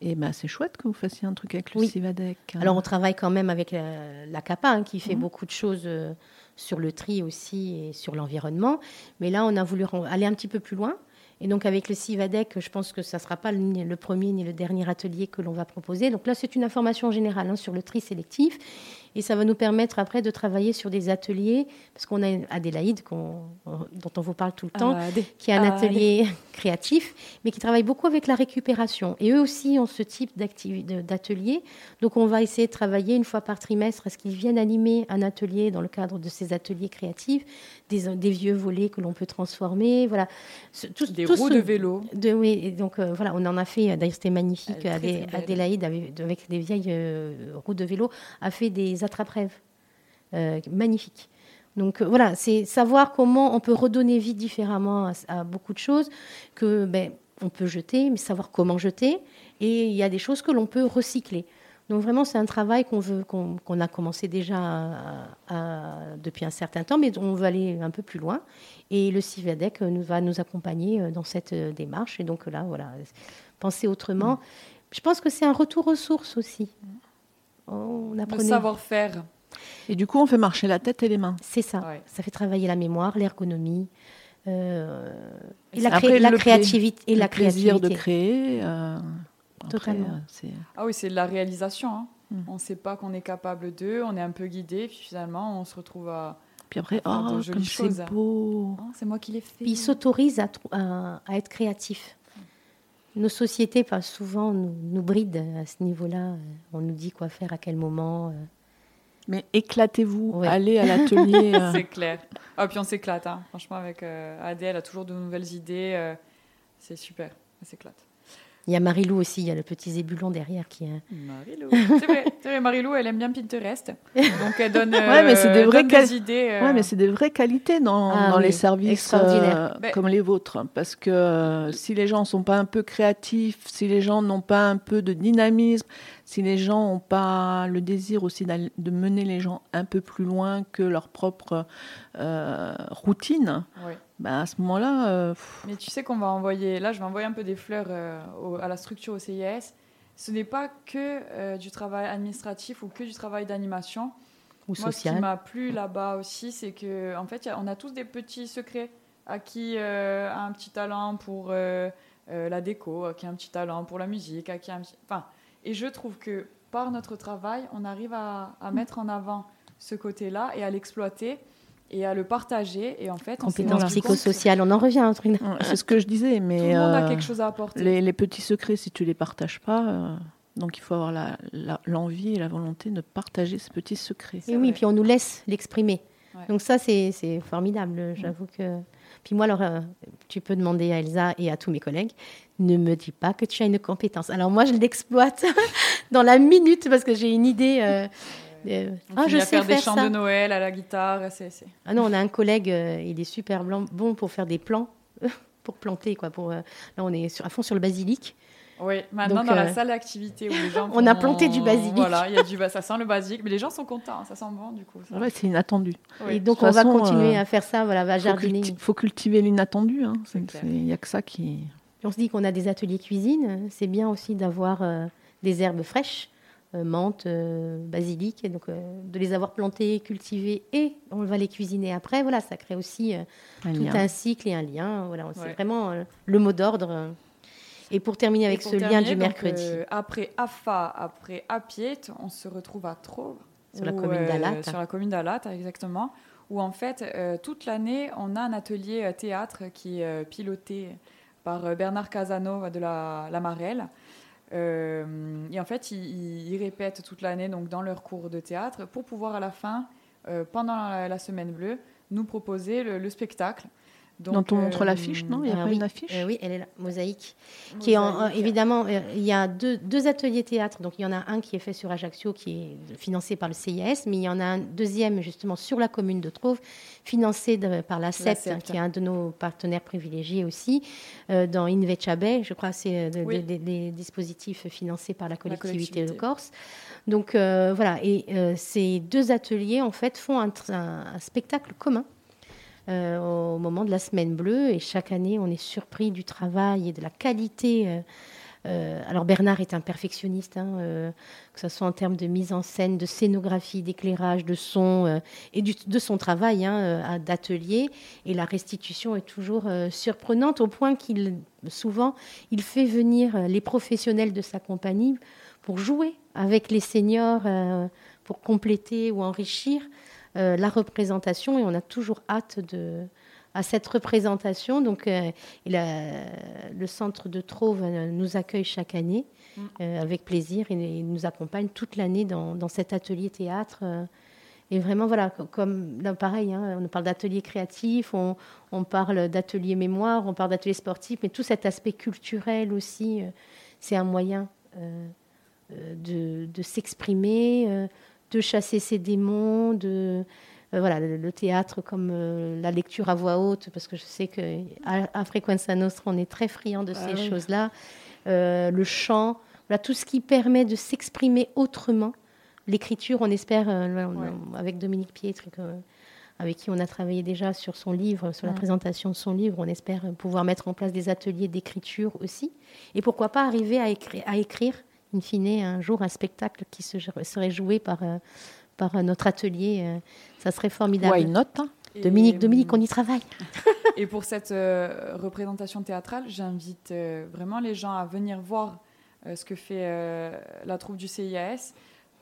Et ben, c'est chouette que vous fassiez un truc avec le CIVADEC. Hein. Alors on travaille quand même avec la, CAPA, hein, qui fait mmh. beaucoup de choses euh, sur le tri aussi et sur l'environnement. Mais là, on a voulu aller un petit peu plus loin. Et donc avec le CIVADEC, je pense que ça ne sera pas le, premier ni le dernier atelier que l'on va proposer. Donc là, c'est une information générale hein, sur le tri sélectif. Et ça va nous permettre après de travailler sur des ateliers, parce qu'on a Adélaïde, dont on vous parle tout le temps, qui a un atelier créatif, mais qui travaille beaucoup avec la récupération. Et eux aussi ont ce type d'atelier. Donc on va essayer de travailler une fois par trimestre à ce qu'ils viennent animer un atelier dans le cadre de ces ateliers créatifs, des, vieux volets que l'on peut transformer. Voilà. des roues de vélo. De, oui, donc euh, voilà, on en a fait, d'ailleurs c'était magnifique, Adélaïde avec des vieilles euh, roues de vélo a fait des attrape-rêves euh, magnifiques. Donc voilà, c'est savoir comment on peut redonner vie différemment à, beaucoup de choses que ben, on peut jeter, mais savoir comment jeter. Et il y a des choses que l'on peut recycler. Donc vraiment, c'est un travail qu'on veut, qu'on a commencé déjà depuis un certain temps, mais on veut aller un peu plus loin. Et le CIVADEC nous, va nous accompagner euh, dans cette euh, démarche. Et donc là, voilà, penser autrement. Mm. Je pense que c'est un retour aux sources aussi. Oh, on apprenait... Le savoir-faire. Et du coup, on fait marcher la tête et les mains. C'est ça. Ça fait travailler la mémoire, l'ergonomie. Euh, et la, la créativité et la plaisir de créer. Totalement. Euh, ah oui, c'est de la réalisation. Hein. Mm. On ne sait pas qu'on est capable d'eux, on est un peu guidé, puis finalement, on se retrouve à. Puis après, oh, c'est beau. Ah, c'est moi qui l'ai fait. Puis ils s'autorisent à, à, être créatifs. Nos sociétés, souvent, nous, nous, brident à ce niveau-là. On nous dit quoi faire, à quel moment. Euh. Mais éclatez-vous, allez à l'atelier. Euh. c'est clair. Ah, puis on s'éclate, hein. franchement, avec Adèle, elle a toujours de nouvelles idées. c'est super, elle s'éclate. Il y a Marilou aussi, il y a le petit zébulon derrière qui est. Marilou. C'est vrai, vrai, Marilou, elle aime bien Pinterest. Donc elle donne, ouais, mais c'est des vraies idées. Euh. Ouais, mais c'est des vraies qualités dans, ah dans les services euh, ben comme les vôtres. Parce que euh, si les gens ne sont pas un peu créatifs, si les gens n'ont pas un peu de dynamisme, si les gens n'ont pas le désir aussi de mener les gens un peu plus loin que leur propre routine, bah, à ce moment-là. Euh, Mais tu sais qu'on va envoyer, là je vais envoyer un peu des fleurs euh, à la structure au CIS. Ce n'est pas que euh, du travail administratif ou que du travail d'animation. Ou Moi, social. Ce qui m'a plu là-bas aussi, c'est que en fait, on a tous des petits secrets. À qui a un petit talent pour la déco, à qui a un petit talent pour la musique, à qui a un petit... Enfin, et je trouve que par notre travail, on arrive à, à mettre en avant ce côté-là et à l'exploiter et à le partager. Et en fait, compétences psychosociales, on en revient à un truc. C'est ce que je disais, mais tout le monde a euh, quelque chose à apporter. Les, petits secrets, si tu les partages pas, euh, donc il faut avoir l'envie et la volonté de partager ces petits secrets. Et oui, puis on nous laisse l'exprimer. Donc ça, c'est formidable. J'avoue que. Puis moi, alors, euh, tu peux demander à Elsa et à tous mes collègues, ne me dis pas que tu as une compétence. Alors moi, je l'exploite dans la minute parce que j'ai une idée. Euh, ah, je sais faire, des chants de Noël à la guitare. Ah non, on a un collègue, euh, il est super bon pour faire des plans, pour planter quoi. Pour, euh, là, on est à fond sur le basilic. Oui, maintenant dans la salle d'activité où les gens. on a planté du basilic. Voilà, il y a du, ça sent le basilic, mais les gens sont contents, ça sent bon du coup. Ouais, c'est inattendu. Et donc on va continuer à faire ça, voilà, va jardiner. Il faut cultiver l'inattendu, hein. il n'y a que ça qui. on se dit qu'on a des ateliers cuisine, c'est bien aussi d'avoir des herbes fraîches euh, menthe, euh, basilic, et donc euh, de les avoir plantés, cultivés et on va les cuisiner après. Voilà, ça crée aussi tout un cycle et un lien. Voilà, c'est vraiment le mot d'ordre. Et pour terminer avec ce lien du mercredi. après AFA, après Apiet, on se retrouve à Trove. Sur la commune d'Alat. sur la commune d'Alat, exactement. Où en fait, toute l'année, on a un atelier théâtre qui est piloté par Bernard Casano de la, la Marelle. Euh, et en fait, ils, répètent toute l'année donc dans leur cours de théâtre pour pouvoir à la fin, euh, pendant la, semaine bleue, nous proposer le spectacle. Donc, Dont on montre l'affiche, non? Il y a ah pas une affiche? Euh, Oui, elle est là, mosaïque. Qui est en, évidemment, euh, il y a deux, deux, ateliers théâtre. Donc il y en a un qui est fait sur Ajaccio, qui est financé par le CIS, mais il y en a un deuxième justement sur la commune de Trove, financé par la CEPT, qui est un de nos partenaires privilégiés aussi, euh, dans Invechabe, je crois, c'est des dispositifs financés par la collectivité, de Corse. Donc voilà, et ces deux ateliers en fait font un spectacle commun. euh, au moment de la semaine bleue. Et chaque année, on est surpris du travail et de la qualité. Euh, euh, alors Bernard est un perfectionniste, hein, que ce soit en termes de mise en scène, de scénographie, d'éclairage, de son et de son travail hein, d'atelier. Et la restitution est toujours surprenante au point qu'il souvent il fait venir les professionnels de sa compagnie pour jouer avec les seniors pour compléter ou enrichir la représentation et on a toujours hâte de, à cette représentation. Donc, le centre de Trove nous accueille chaque année mm. avec plaisir et, nous accompagne toute l'année dans, dans, cet atelier théâtre et vraiment, voilà, comme là, pareil, hein, on parle d'ateliers créatifs, on, on parle d'ateliers mémoire, on parle d'ateliers sportifs, mais tout cet aspect culturel aussi, euh, c'est un moyen euh, euh, de, de s'exprimer, de chasser ses démons, de. voilà, le, théâtre comme la lecture à voix haute, parce que je sais qu'à à Frequenza Nostra, on est très friand de ah ces choses-là. le chant, voilà, tout ce qui permet de s'exprimer autrement l'écriture, on espère, euh, avec Dominique Pietre, avec qui on a travaillé déjà sur son livre, sur la présentation de son livre, on espère pouvoir mettre en place des ateliers d'écriture aussi. Et pourquoi pas arriver à, écrire, à écrire, in fine, un jour, un spectacle qui serait joué par, euh, par notre atelier. Euh, ça serait formidable. une note hein? Dominique, Dominique, on y travaille. et pour cette représentation théâtrale, j'invite vraiment les gens à venir voir ce que fait la troupe du CIAS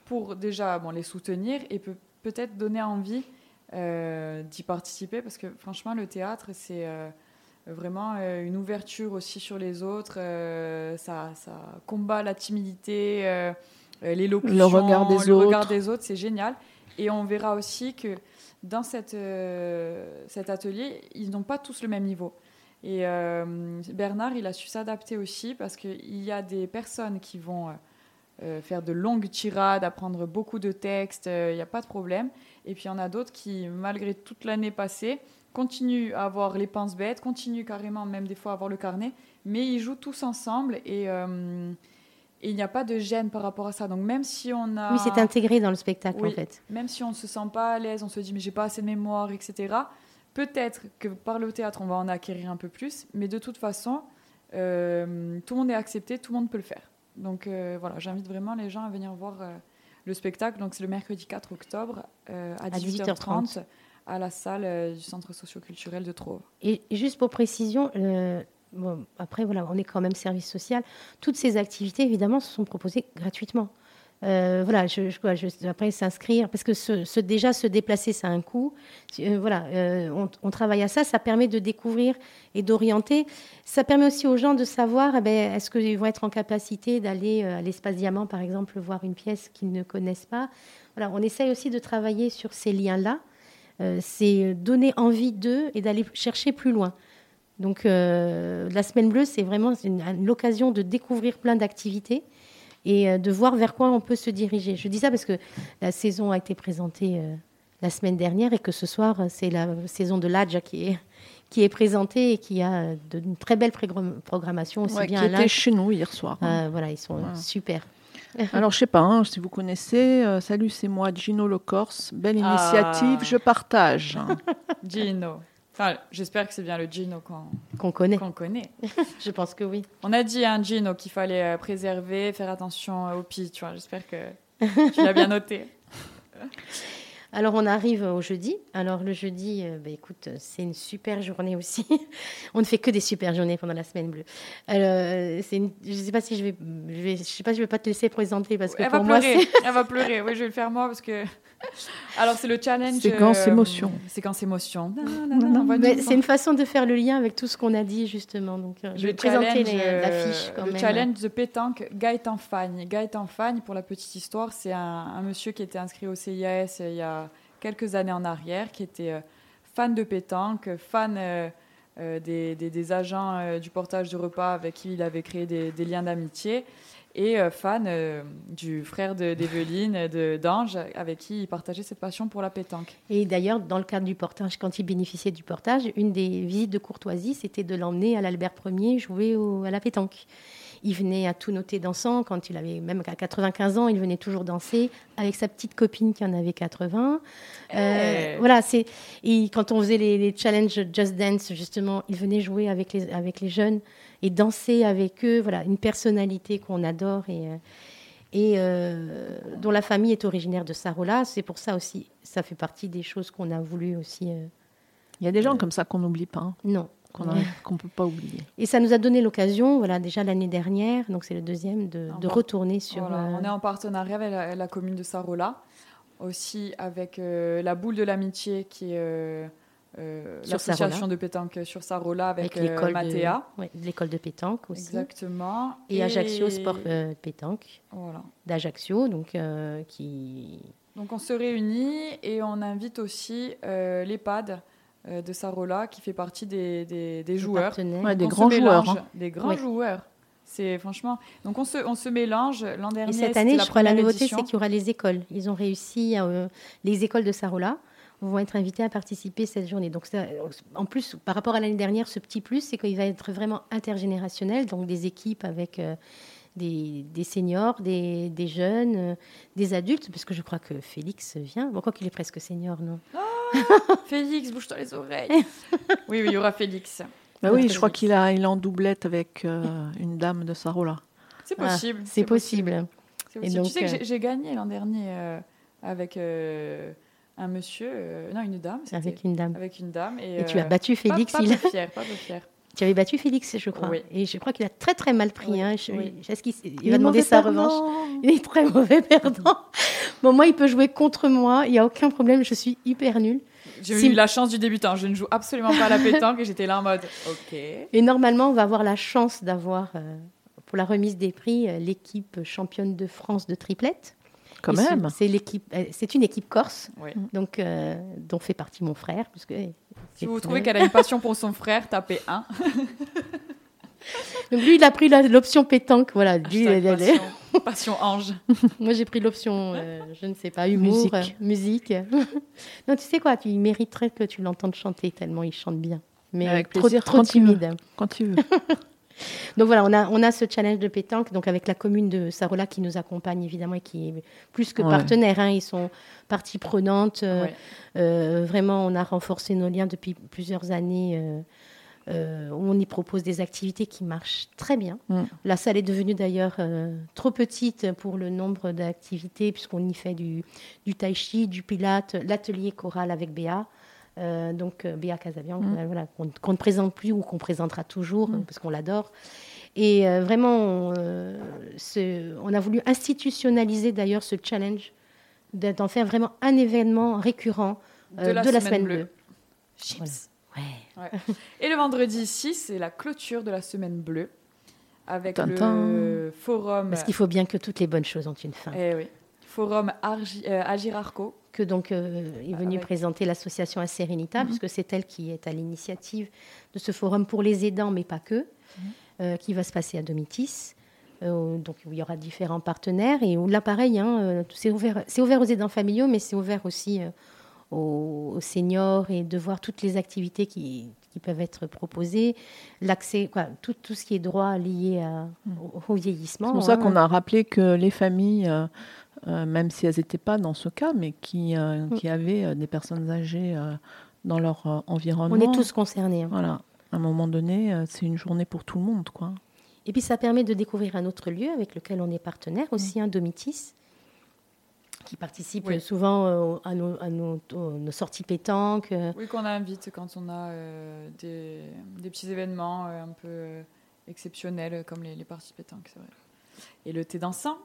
pour déjà bon, les soutenir et peut, peut-être donner envie euh, d'y participer parce que franchement le théâtre c'est euh, vraiment euh, une ouverture aussi sur les autres ça, ça, combat la timidité l'élocution le regard des le autres. regard des autres c'est génial. Et on verra aussi que dans cette, cet atelier ils n'ont pas tous le même niveau. Et Bernard il a su s'adapter aussi parce qu'il y a des personnes qui vont euh, faire de longues tirades, apprendre beaucoup de textes, il euh, n'y a pas de problème. Et puis il y en a d'autres qui, malgré toute l'année passée, continuent à avoir les pinces bêtes, continuent carrément même des fois à avoir le carnet, mais ils jouent tous ensemble et, euh, il n'y a pas de gêne par rapport à ça. Donc même si on a... Oui, c'est intégré dans le spectacle en fait. Même si on ne se sent pas à l'aise, on se dit mais j'ai pas assez de mémoire, etc. Peut-être que par le théâtre, on va en acquérir un peu plus, mais de toute façon, tout le monde est accepté, tout le monde peut le faire. Donc euh, voilà, j'invite vraiment les gens à venir voir euh, le spectacle. Donc c'est le mercredi 4 octobre euh, à, 18h30, à la salle du Centre socioculturel de Trove. Et juste pour précision, après voilà, on est quand même service social. Toutes ces activités évidemment sont proposées gratuitement. Euh, voilà, je, je, après s'inscrire, parce que déjà se déplacer, ça a un coût. Euh, voilà, euh, on, travaille à ça, ça permet de découvrir et d'orienter. Ça permet aussi aux gens de savoir, eh ben, est-ce qu'ils vont être en capacité d'aller à l'espace Diamant, par exemple, voir une pièce qu'ils ne connaissent pas. Voilà, on essaye aussi de travailler sur ces liens-là. C'est donner envie d'eux et d'aller chercher plus loin. Donc, la semaine bleue, c'est vraiment l'occasion de découvrir plein d'activités et euh, de voir vers quoi on peut se diriger. Je dis ça parce que la saison a été présentée euh, la semaine dernière et que ce soir, c'est la saison de l'Adja qui est, qui est présentée et qui a de, une très belle programmation aussi bien qui était chez nous hier soir. Hein. Euh, voilà, ils sont super. Alors, je sais pas hein, si vous connaissez. salut, c'est moi, Gino Le Corse. Belle ah. initiative, je partage. Gino. Enfin, j'espère que c'est bien le Gino qu'on connaît. Qu'on connaît. Je pense que oui. On a dit à un Gino qu'il fallait euh, préserver, faire attention au pi, tu vois. J'espère que tu l'as bien noté. Alors on arrive au jeudi. Alors le jeudi, euh, bah, écoute, c'est une super journée aussi. on ne fait que des super journées pendant la semaine bleue. Alors, c'est je ne sais pas si je vais, je vais, je sais pas, je vais pas te laisser présenter parce que Elle pour va moi, pleurer. Elle va pleurer. Oui, je vais le faire moi parce que Alors, c'est le challenge. Séquence euh, émotion. Séquence émotion. C'est une façon de faire le lien avec tout ce qu'on a dit, justement. Donc, euh, je vais présenter euh, l'affiche. le challenge de pétanque Gaëtan Fagne. Gaëtan Fagne, pour la petite histoire, c'est un, monsieur qui était inscrit au CIS il y a quelques années en arrière, qui était fan de pétanque, fan. des, des, agents du portage de repas avec qui il avait créé des, des liens d'amitié et euh, fan euh, du frère d'Evelyne, de, d'Ange, avec qui il partageait cette passion pour la pétanque. Et d'ailleurs, dans le cadre du portage, quand il bénéficiait du portage, une des visites de courtoisie, c'était de l'emmener à l'Albert Ier jouer à la pétanque. Il venait à tout noter dansant. Quand il avait même à 95 ans, il venait toujours danser avec sa petite copine qui en avait 80. Euh, eh. voilà, c'est et quand on faisait les, les, challenges Just Dance justement, il venait jouer avec les avec les jeunes et danser avec eux. Voilà, une personnalité qu'on adore et, euh, et euh, dont la famille est originaire de Sarola. C'est pour ça aussi, ça fait partie des choses qu'on a voulu aussi. Euh, Il y a des gens comme ça qu'on n'oublie pas. Hein. Non. Qu'on ne peut pas oublier. Et ça nous a donné l'occasion, voilà, déjà l'année dernière, donc c'est le deuxième, de, retourner sur. On est en partenariat avec la, commune de Sarola. aussi avec la boule de l'amitié qui est euh, l'association de pétanque sur Sarola avec, avec l'école Mathéa. De, l'école de pétanque aussi. Exactement. Et, Ajaccio Sport Pétanque. Voilà. D'Ajaccio, donc qui. Donc on se réunit et on invite aussi l'EHPAD de Sarola qui fait partie des, des, joueurs. des, grands joueurs, hein. des grands joueurs. C'est franchement. Donc on se, on se mélange. L'an dernier. Et cette année, je crois la nouveauté, c'est qu'il y aura les écoles. Ils ont réussi, les écoles de Sarola vont être invités à participer cette journée. Donc, ça, en plus, par rapport à l'année dernière, ce petit plus, c'est qu'il va être vraiment intergénérationnel, donc des équipes avec euh, des, des, seniors, des, des jeunes, euh, des adultes, parce que je crois que Félix vient. Bon, quoi qu'il est presque senior, non? Oh, Félix, bouge-toi les oreilles. oui, oui, il y aura Félix. Bah oui, je crois qu'il a, il est en doublette avec euh, une dame de Sarola. C'est possible. c'est possible. Et donc, tu sais que j'ai gagné l'an dernier avec un monsieur, euh, non, une dame. Avec une dame. Avec une dame. Et, tu as euh, battu Félix. Pas, pas il... fier, pas de fier. Tu avais battu Félix, je crois. Oui. Et je crois qu'il a très très mal pris. Hein. il, va demander sa revanche. Il est très mauvais perdant. bon, moi, il peut jouer contre moi. Il n'y a aucun problème. Je suis hyper nulle. J'ai eu la chance du débutant. Je ne joue absolument pas à la pétanque et j'étais là en mode OK. Et normalement, on va avoir la chance d'avoir, euh, pour la remise des prix, l'équipe championne de France de triplette même. C'est l'équipe, euh, c'est une équipe corse, donc euh, dont fait partie mon frère. Puisque si vous trouvez qu'elle a une passion pour son frère, tapez 1. donc lui, il a pris l'option pétanque, voilà. Lui, passion, passion, ange. Moi, j'ai pris l'option, euh, je ne sais pas, humour, musique. musique. non, tu sais quoi, tu mériterais que tu l'entendes chanter tellement il chante bien. Mais avec trop, plaisir, trop timide. Quand tu veux. Donc voilà, on a, on a ce challenge de pétanque donc avec la commune de Sarola qui nous accompagne évidemment et qui est plus que partenaire. Hein, ils sont partie prenante. Euh, euh, vraiment, on a renforcé nos liens depuis plusieurs années. Euh, on y propose des activités qui marchent très bien. Mm. La salle est devenue d'ailleurs trop petite pour le nombre d'activités puisqu'on y fait du, du tai chi, du pilate, l'atelier choral avec Béa. Euh, donc euh, Béa Casabian, mm. euh, voilà, qu'on ne présente plus ou qu'on présentera toujours mm. parce qu'on l'adore. Et vraiment, on, a voulu institutionnaliser d'ailleurs ce challenge, d'en faire vraiment un événement récurrent de la, semaine, bleue. Et le vendredi 6, c'est la clôture de la semaine bleue avec le forum. Parce qu'il faut bien que toutes les bonnes choses ont une fin. Eh oui. Forum Agir Arco que donc euh, est ah, venue présenter l'association Aserenita, mhm. puisque c'est elle qui est à l'initiative de ce forum pour les aidants, mais pas que, mhm. euh, qui va se passer à Domitis. Euh, donc il y aura différents partenaires et là pareil, hein, c'est ouvert, c'est ouvert aux aidants familiaux, mais c'est ouvert aussi aux, seniors et de voir toutes les activités qui, qui peuvent être proposées, l'accès, quoi, tout, tout, ce qui est droit lié à, au, vieillissement. C'est pour ça hein. qu'on a rappelé que les familles euh, même si elles n'étaient pas dans ce cas, mais qui, euh, mm. qui avaient euh, des personnes âgées dans leur environnement. On est tous concernés. Hein. Voilà. À un moment donné, c'est une journée pour tout le monde, quoi. Et puis ça permet de découvrir un autre lieu avec lequel on est partenaire, aussi un Domitis, qui participe souvent à, nos, à nos, sorties pétanques. Oui, qu'on invite quand on a des, des, petits événements un peu exceptionnels comme les, les parties pétanques, c'est vrai et le thé dansant.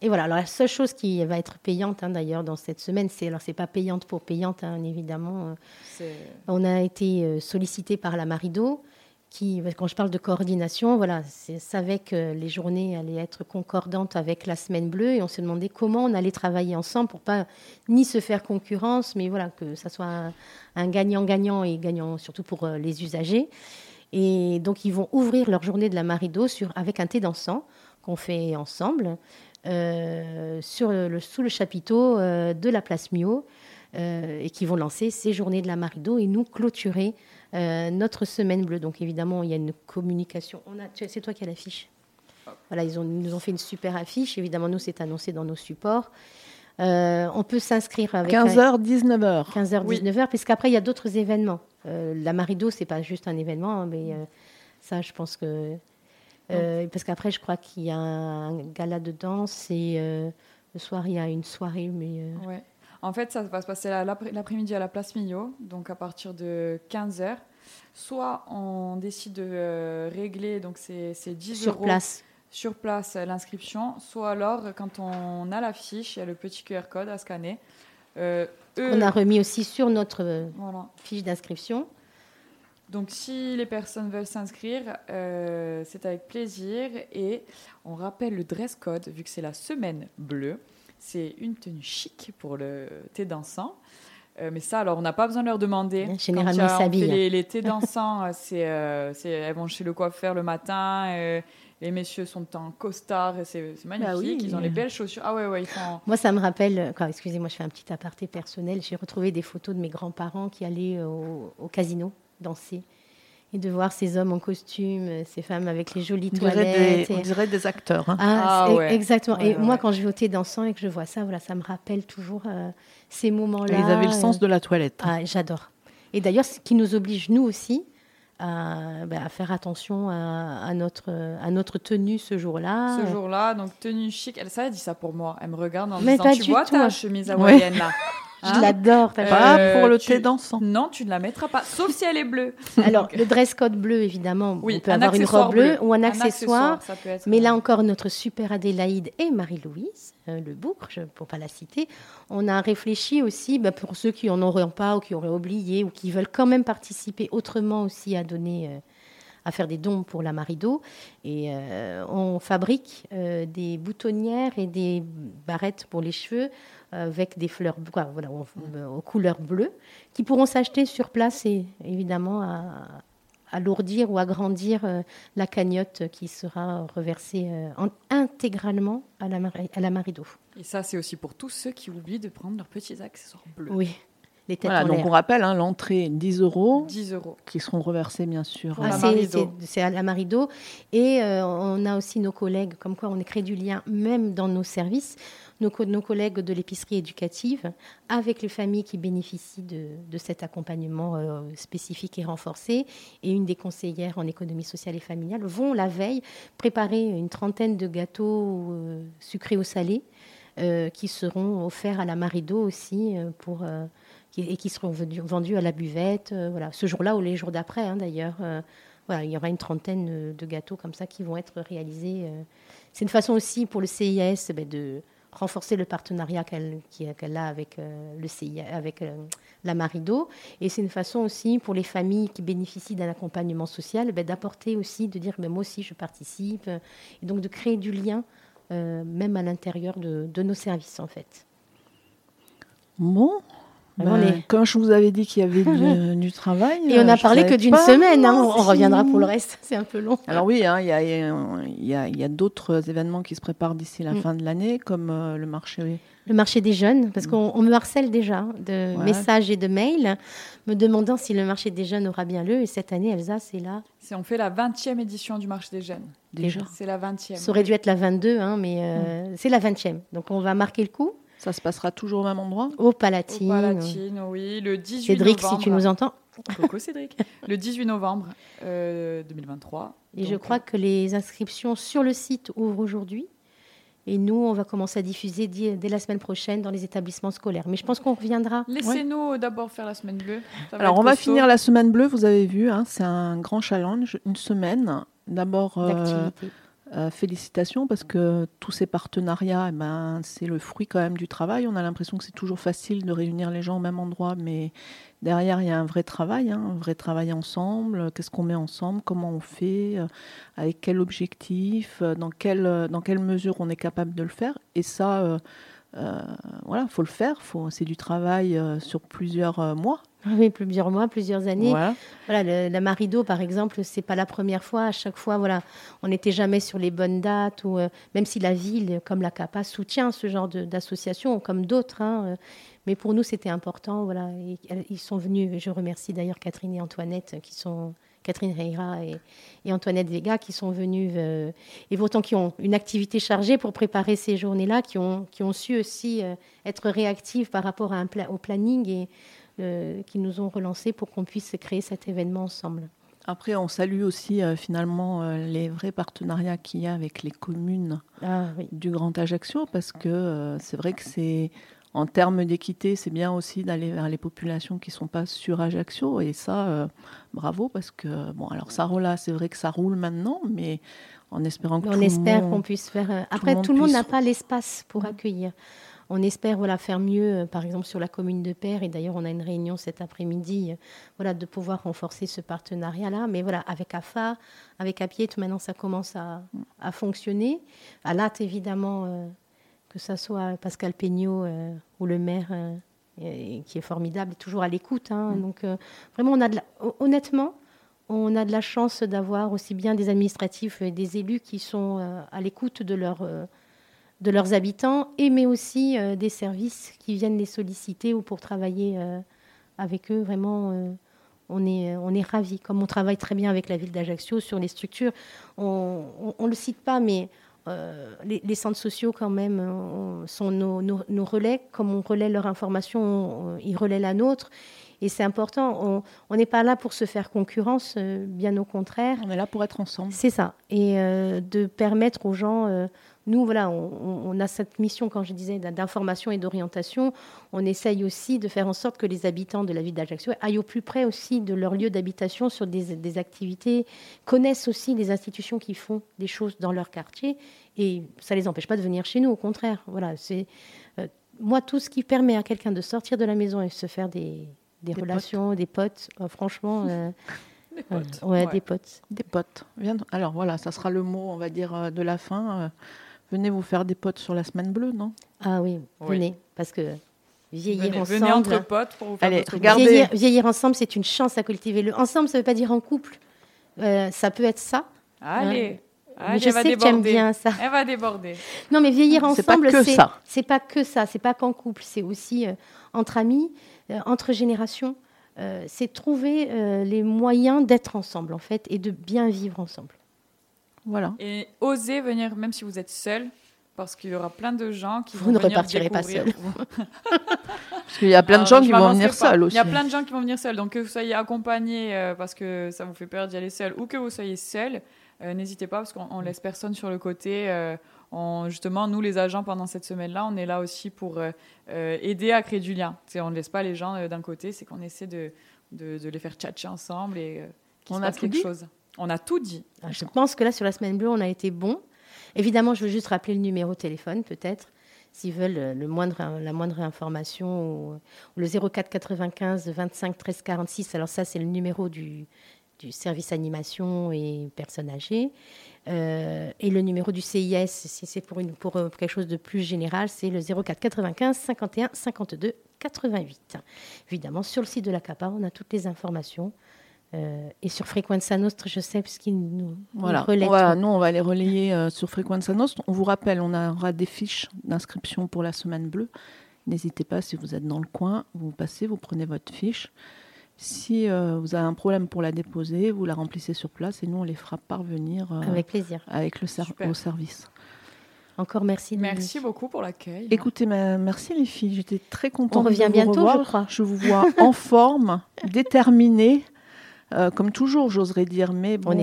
Et voilà, alors la seule chose qui va être payante hein, d'ailleurs dans cette semaine, c'est alors c'est pas payante pour payante hein, évidemment. Euh, on a été euh, sollicité par la Marido qui, quand je parle de coordination, voilà, savait que les journées allaient être concordantes avec la semaine bleue et on s'est demandé comment on allait travailler ensemble pour pas ni se faire concurrence, mais voilà que ça soit un gagnant-gagnant et gagnant surtout pour euh, les usagers. Et donc ils vont ouvrir leur journée de la Marido avec un thé dansant qu'on fait ensemble euh, sous le chapiteau euh, de la place Mio et qui vont lancer ces journées de la Marido et nous clôturer notre semaine bleue. Donc évidemment, il y a une communication. C'est toi qui as l'affiche. Voilà, ils, ont, nous ont fait une super affiche. Évidemment, nous, c'est annoncé dans nos supports. on peut s'inscrire avec 15h, 19h. 15h, 19h, puisqu'après, il y a d'autres événements. la Marido, c'est pas juste un événement, hein, mais ça, je pense que euh, parce qu'après, je crois qu'il y a un gala de danse et euh, le soir, il y a une soirée. Mais, euh, ouais. En fait, ça va se passer l'après-midi à la place Millau, donc à partir de 15h. Soit on décide de régler, donc c'est 10 Sur euros. place sur place l'inscription, soit alors quand on a la fiche, il y a le petit QR code à scanner. Euh, eux- On a remis aussi sur notre euh, Voilà. fiche d'inscription. Donc, si les personnes veulent s'inscrire, euh, c'est avec plaisir. Et on rappelle le dress code, vu que c'est la semaine bleue. C'est une tenue chic pour le thé dansant. Euh, mais ça, alors, on n'a pas besoin de leur demander. Généralement, ils s'habillent. Les, les thés dansants, euh, c'est, euh, c'est- elles vont chez le coiffeur le matin. euh, les messieurs sont en costard. et C'est, c'est magnifique. Bah oui. Ils ont les belles chaussures. Ah ouais, ouais, ils font... Moi, ça me rappelle, excusez-moi, je fais un petit aparté personnel. J'ai retrouvé des photos de mes grands-parents qui allaient au, au casino danser. Et de voir ces hommes en costume, euh, ces femmes avec les jolies On toilettes. des, on dirait des acteurs. hein. Ah, Ah ouais. exactement. Ouais, et ouais, moi, quand je vais au thé dansant et que je vois ça, voilà, ça me rappelle toujours euh, ces moments-là. Ils avaient le euh, sens de la toilette. Ah, j'adore. Et d'ailleurs, ce qui nous oblige, nous aussi, à, à faire attention à, à notre, à notre tenue ce jour-là. Ce jour-là, donc tenue chic. Elle, ça, elle dit ça pour moi. Elle me regarde en me Mais disant Tu vois tout. ta chemise Ouais. hawaïenne là? Je Hein l'adore. t'as Euh, Pas pour le tu- thé dansant. Non, tu ne la mettras pas, sauf si elle est bleue. Alors, le dress code bleu, évidemment, Oui, on peut un avoir une robe bleue bleu. ou un accessoire. ça peut être, Mais là euh, encore, notre super Adélaïde et Marie-Louise, euh, le bougre, je- pour pas la citer, on a réfléchi aussi bah, pour ceux qui en auraient pas ou qui auraient oublié ou qui veulent quand même participer autrement aussi à donner, euh, à faire des dons pour la Marido. Et euh, on fabrique euh, des boutonnières et des barrettes pour les cheveux avec des fleurs, quoi, voilà, on- aux couleurs bleues, qui pourront s'acheter sur place et évidemment à alourdir ou agrandir euh, la cagnotte qui sera reversée euh, en- intégralement à la, mari- à la Marido. Et ça, c'est aussi pour tous ceux qui oublient de prendre leurs petits accessoires bleus. Oui, les têtes Voilà, en donc on rappelle, hein, l'entrée 10 euros 10 euros. qui seront reversés bien sûr. Pour Ah, la c'est- Marido. c'est c'est à la Marido. Et euh, on a aussi nos collègues, comme quoi on crée du lien même dans nos services, nos, co- nos collègues de l'épicerie éducative, avec les familles qui bénéficient de, cet accompagnement euh, spécifique et renforcé. Et une des conseillères en économie sociale et familiale vont la veille préparer une trentaine de gâteaux euh, sucrés ou salés euh, qui seront offerts à la Marido aussi pour... et qui seront vendus, à la buvette, voilà, ce jour-là ou les jours d'après hein, d'ailleurs. voilà, il y aura une trentaine de gâteaux comme ça qui vont être réalisés. C'est une façon aussi pour le CIS ben, de renforcer le partenariat qu'elle a avec, euh, le avec euh, la Marido. Et c'est une façon aussi pour les familles qui bénéficient d'un accompagnement social ben, d'apporter aussi, de dire ben, moi aussi je participe. et donc de créer du lien, euh, même à l'intérieur de, de nos services en fait. Bon. Ben, est- Comme je vous avais dit qu'il y avait du, du travail. Et on euh, n'a je parlé que d'une semaine, hein, on, on si- reviendra pour le reste, c'est un peu long. Alors oui, hein, il y a, a- a- a d'autres événements qui se préparent d'ici la Mm. fin de l'année, comme euh, le marché. Le marché des jeunes, parce qu'on on me harcèle déjà de Ouais. messages et de mails me demandant si le marché des jeunes aura bien lieu. Et cette année, Elsa, c'est là. C'est on fait la 20e édition du marché des jeunes. Déjà. C'est la 20e. Ça aurait dû être la 22, hein, mais euh, c'est la 20e. Donc on va marquer le coup Ça se passera toujours au même endroit? Au Au Palatine. Palatine, oui, le 18 Cédric, novembre. si tu nous entends. Coucou Cédric. Le 18 novembre euh, 2023. Et je crois que les inscriptions sur le site ouvrent aujourd'hui. Et nous, on va commencer à diffuser dès, la semaine prochaine dans les établissements scolaires. Mais je pense qu'on reviendra. Laissez-nous d'abord faire la semaine bleue. Alors on va finir la semaine bleue, vous avez vu, hein, c'est un grand challenge, une semaine. D'abord, euh, d'activité. Euh, félicitations parce que tous ces partenariats, eh ben, c'est le fruit quand même du travail. On a l'impression que c'est toujours facile de réunir les gens au même endroit, mais derrière, il y a un vrai travail, hein, un vrai travail ensemble. Qu'est-ce qu'on met ensemble? Comment on fait? Euh, Avec quel objectif? Dans quelle, dans quelle mesure on est capable de le faire? Et ça, euh, voilà, faut le faire. Faut, c'est du travail euh, sur plusieurs euh, mois. Ah Oui, plusieurs mois, plusieurs années. Voilà. Voilà, le- la Marido, par exemple, c'est pas la première fois. À chaque fois, voilà, on n'était jamais sur les bonnes dates, ou euh, même si la ville, comme la CAPA, soutient ce genre de- d'association, comme d'autres. hein, euh, mais pour nous, c'était important. Voilà, Et, ils sont venus. Je remercie d'ailleurs Catherine et Antoinette, qui sont Catherine Reira et, et Antoinette Vega, qui sont venus euh, et pourtant qui ont une activité chargée pour préparer ces journées-là, qui ont, qui ont su aussi euh, être réactives par rapport à un pla- au planning et euh, qui nous ont relancés pour qu'on puisse créer cet événement ensemble. Après, on salue aussi euh, finalement euh, les vrais partenariats qu'il y a avec les communes Ah oui. du Grand Ajaccio, parce que euh, c'est vrai que c'est en termes d'équité, c'est bien aussi d'aller vers les populations qui sont pas sur Ajaccio, et ça, euh, bravo, parce que bon, alors ça roule, là, c'est vrai que ça roule maintenant, mais en espérant que On tout espère qu'on puisse faire. euh, Après, tout le monde puisse- n'a pas l'espace pour accueillir. on espère voilà, faire mieux, par exemple, sur la commune de Père. Et d'ailleurs, on a une réunion cet après-midi voilà, de pouvoir renforcer ce partenariat-là. Mais voilà, avec AFA, avec Apiet, maintenant, ça commence à, à fonctionner. À l'AT, évidemment, que ce soit Pascal Peignaud ou le maire qui est formidable, toujours à l'écoute. Hein. Mm. Donc, vraiment, on a de honnêtement, on a de la chance d'avoir aussi bien des administratifs et des élus qui sont euh, à l'écoute de, euh, de leurs habitants, et mais aussi euh, des services qui viennent les solliciter ou pour travailler avec eux. Vraiment, on est, on est ravis. Comme on travaille très bien avec la ville d'Ajaccio sur les structures, on ne le cite pas, mais les, centres sociaux, quand même, sont nos, nos, relais. Comme on relaie leur information, ils relaient la nôtre. Et c'est important. On n'est pas là pour se faire concurrence, euh, bien au contraire. On est là pour être ensemble. C'est ça. Et euh, de permettre aux gens. Euh, nous, voilà, on, a cette mission, quand je disais, d'information et d'orientation. On essaye aussi de faire en sorte que les habitants de la ville d'Ajaccio aillent au plus près aussi de leur lieu d'habitation sur des, des, activités, connaissent aussi les institutions qui font des choses dans leur quartier. Et ça ne les empêche pas de venir chez nous, au contraire. Voilà, c'est moi tout ce qui permet à quelqu'un de sortir de la maison et se faire des, des, relations, des potes. Euh, franchement, euh, des potes. ouais, des potes. Des potes. Alors voilà, ça sera le mot, on va dire, euh, de la fin. venez vous faire des potes sur la semaine bleue, non? Ah oui, venez, parce que vieillir ensemble. Venez entre potes pour vous faire Allez, regardez. Vieillir, ensemble, c'est une chance à cultiver. Le ensemble, ça ne veut pas dire en couple. ça peut être ça. Allez. Hein. je sais que aimes bien ça. Elle va déborder. Non, mais vieillir ensemble, c'est pas que ça. C'est pas que ça. C'est pas qu'en couple. C'est aussi entre amis. Euh, entre générations, euh, c'est trouver euh, les moyens d'être ensemble, en fait, et de bien vivre ensemble. Voilà. Et oser venir, même si vous êtes seul, parce qu'il y aura plein de gens qui vous vont ne venir repartirez pas seul. parce qu'il y a plein de gens qui vont venir seuls aussi. Il y a plein de gens qui vont venir seuls. Donc que vous soyez accompagné parce que ça vous fait peur d'y aller seul ou que vous soyez seul, n'hésitez pas parce qu'on laisse personne sur le côté justement, nous, les agents, pendant cette semaine-là, on est là aussi pour euh, euh, aider à créer du lien. on ne laisse pas les gens euh, d'un côté, c'est qu'on essaie de, de, les faire tchatcher ensemble et qu'il se passe quelque chose. On a tout dit. Ah, je pense que là, sur la semaine bleue, on a été bon. Évidemment, je veux juste rappeler le numéro de téléphone, peut-être, s'ils veulent le moindre, la moindre information, ou, le 04 95 25 13 46. Alors ça, c'est le numéro du, du service animation et personnes âgées. Euh, et le numéro du CIS, si c'est pour, une, pour euh, quelque chose de plus général, c'est le 04 95 51 52 88. Évidemment, sur le site de la CAPA, on a toutes les informations. Euh, et sur Frequenza Nostre, je sais, puisqu'il nous, voilà. nous, on va les relayer sur Frequenza Nostre. On vous rappelle, on aura des fiches d'inscription pour la semaine bleue. N'hésitez pas, si vous êtes dans le coin, vous passez, vous prenez votre fiche. Si euh, vous avez un problème pour la déposer, vous la remplissez sur place et nous, on les fera parvenir euh, avec plaisir avec le au service. Encore merci. Merci beaucoup pour l'accueil. Écoutez, merci les filles. J'étais très contente. On revient bientôt, je crois. Je vous vois en forme, déterminée, euh, comme toujours, j'oserais dire. Mais bon,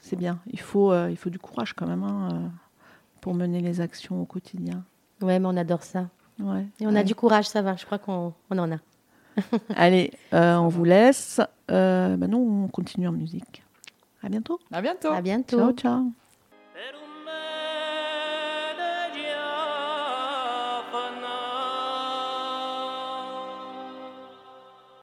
c'est bien. Il faut, il faut du courage quand même hein, pour mener les actions au quotidien. Ouais, mais on adore ça. Ouais. Et on a du courage, ça va. Je crois qu'on en a. Allez, euh, on vous laisse. Euh, bah nous, on continue en musique. À bientôt. À bientôt. À bientôt. Ciao, ciao.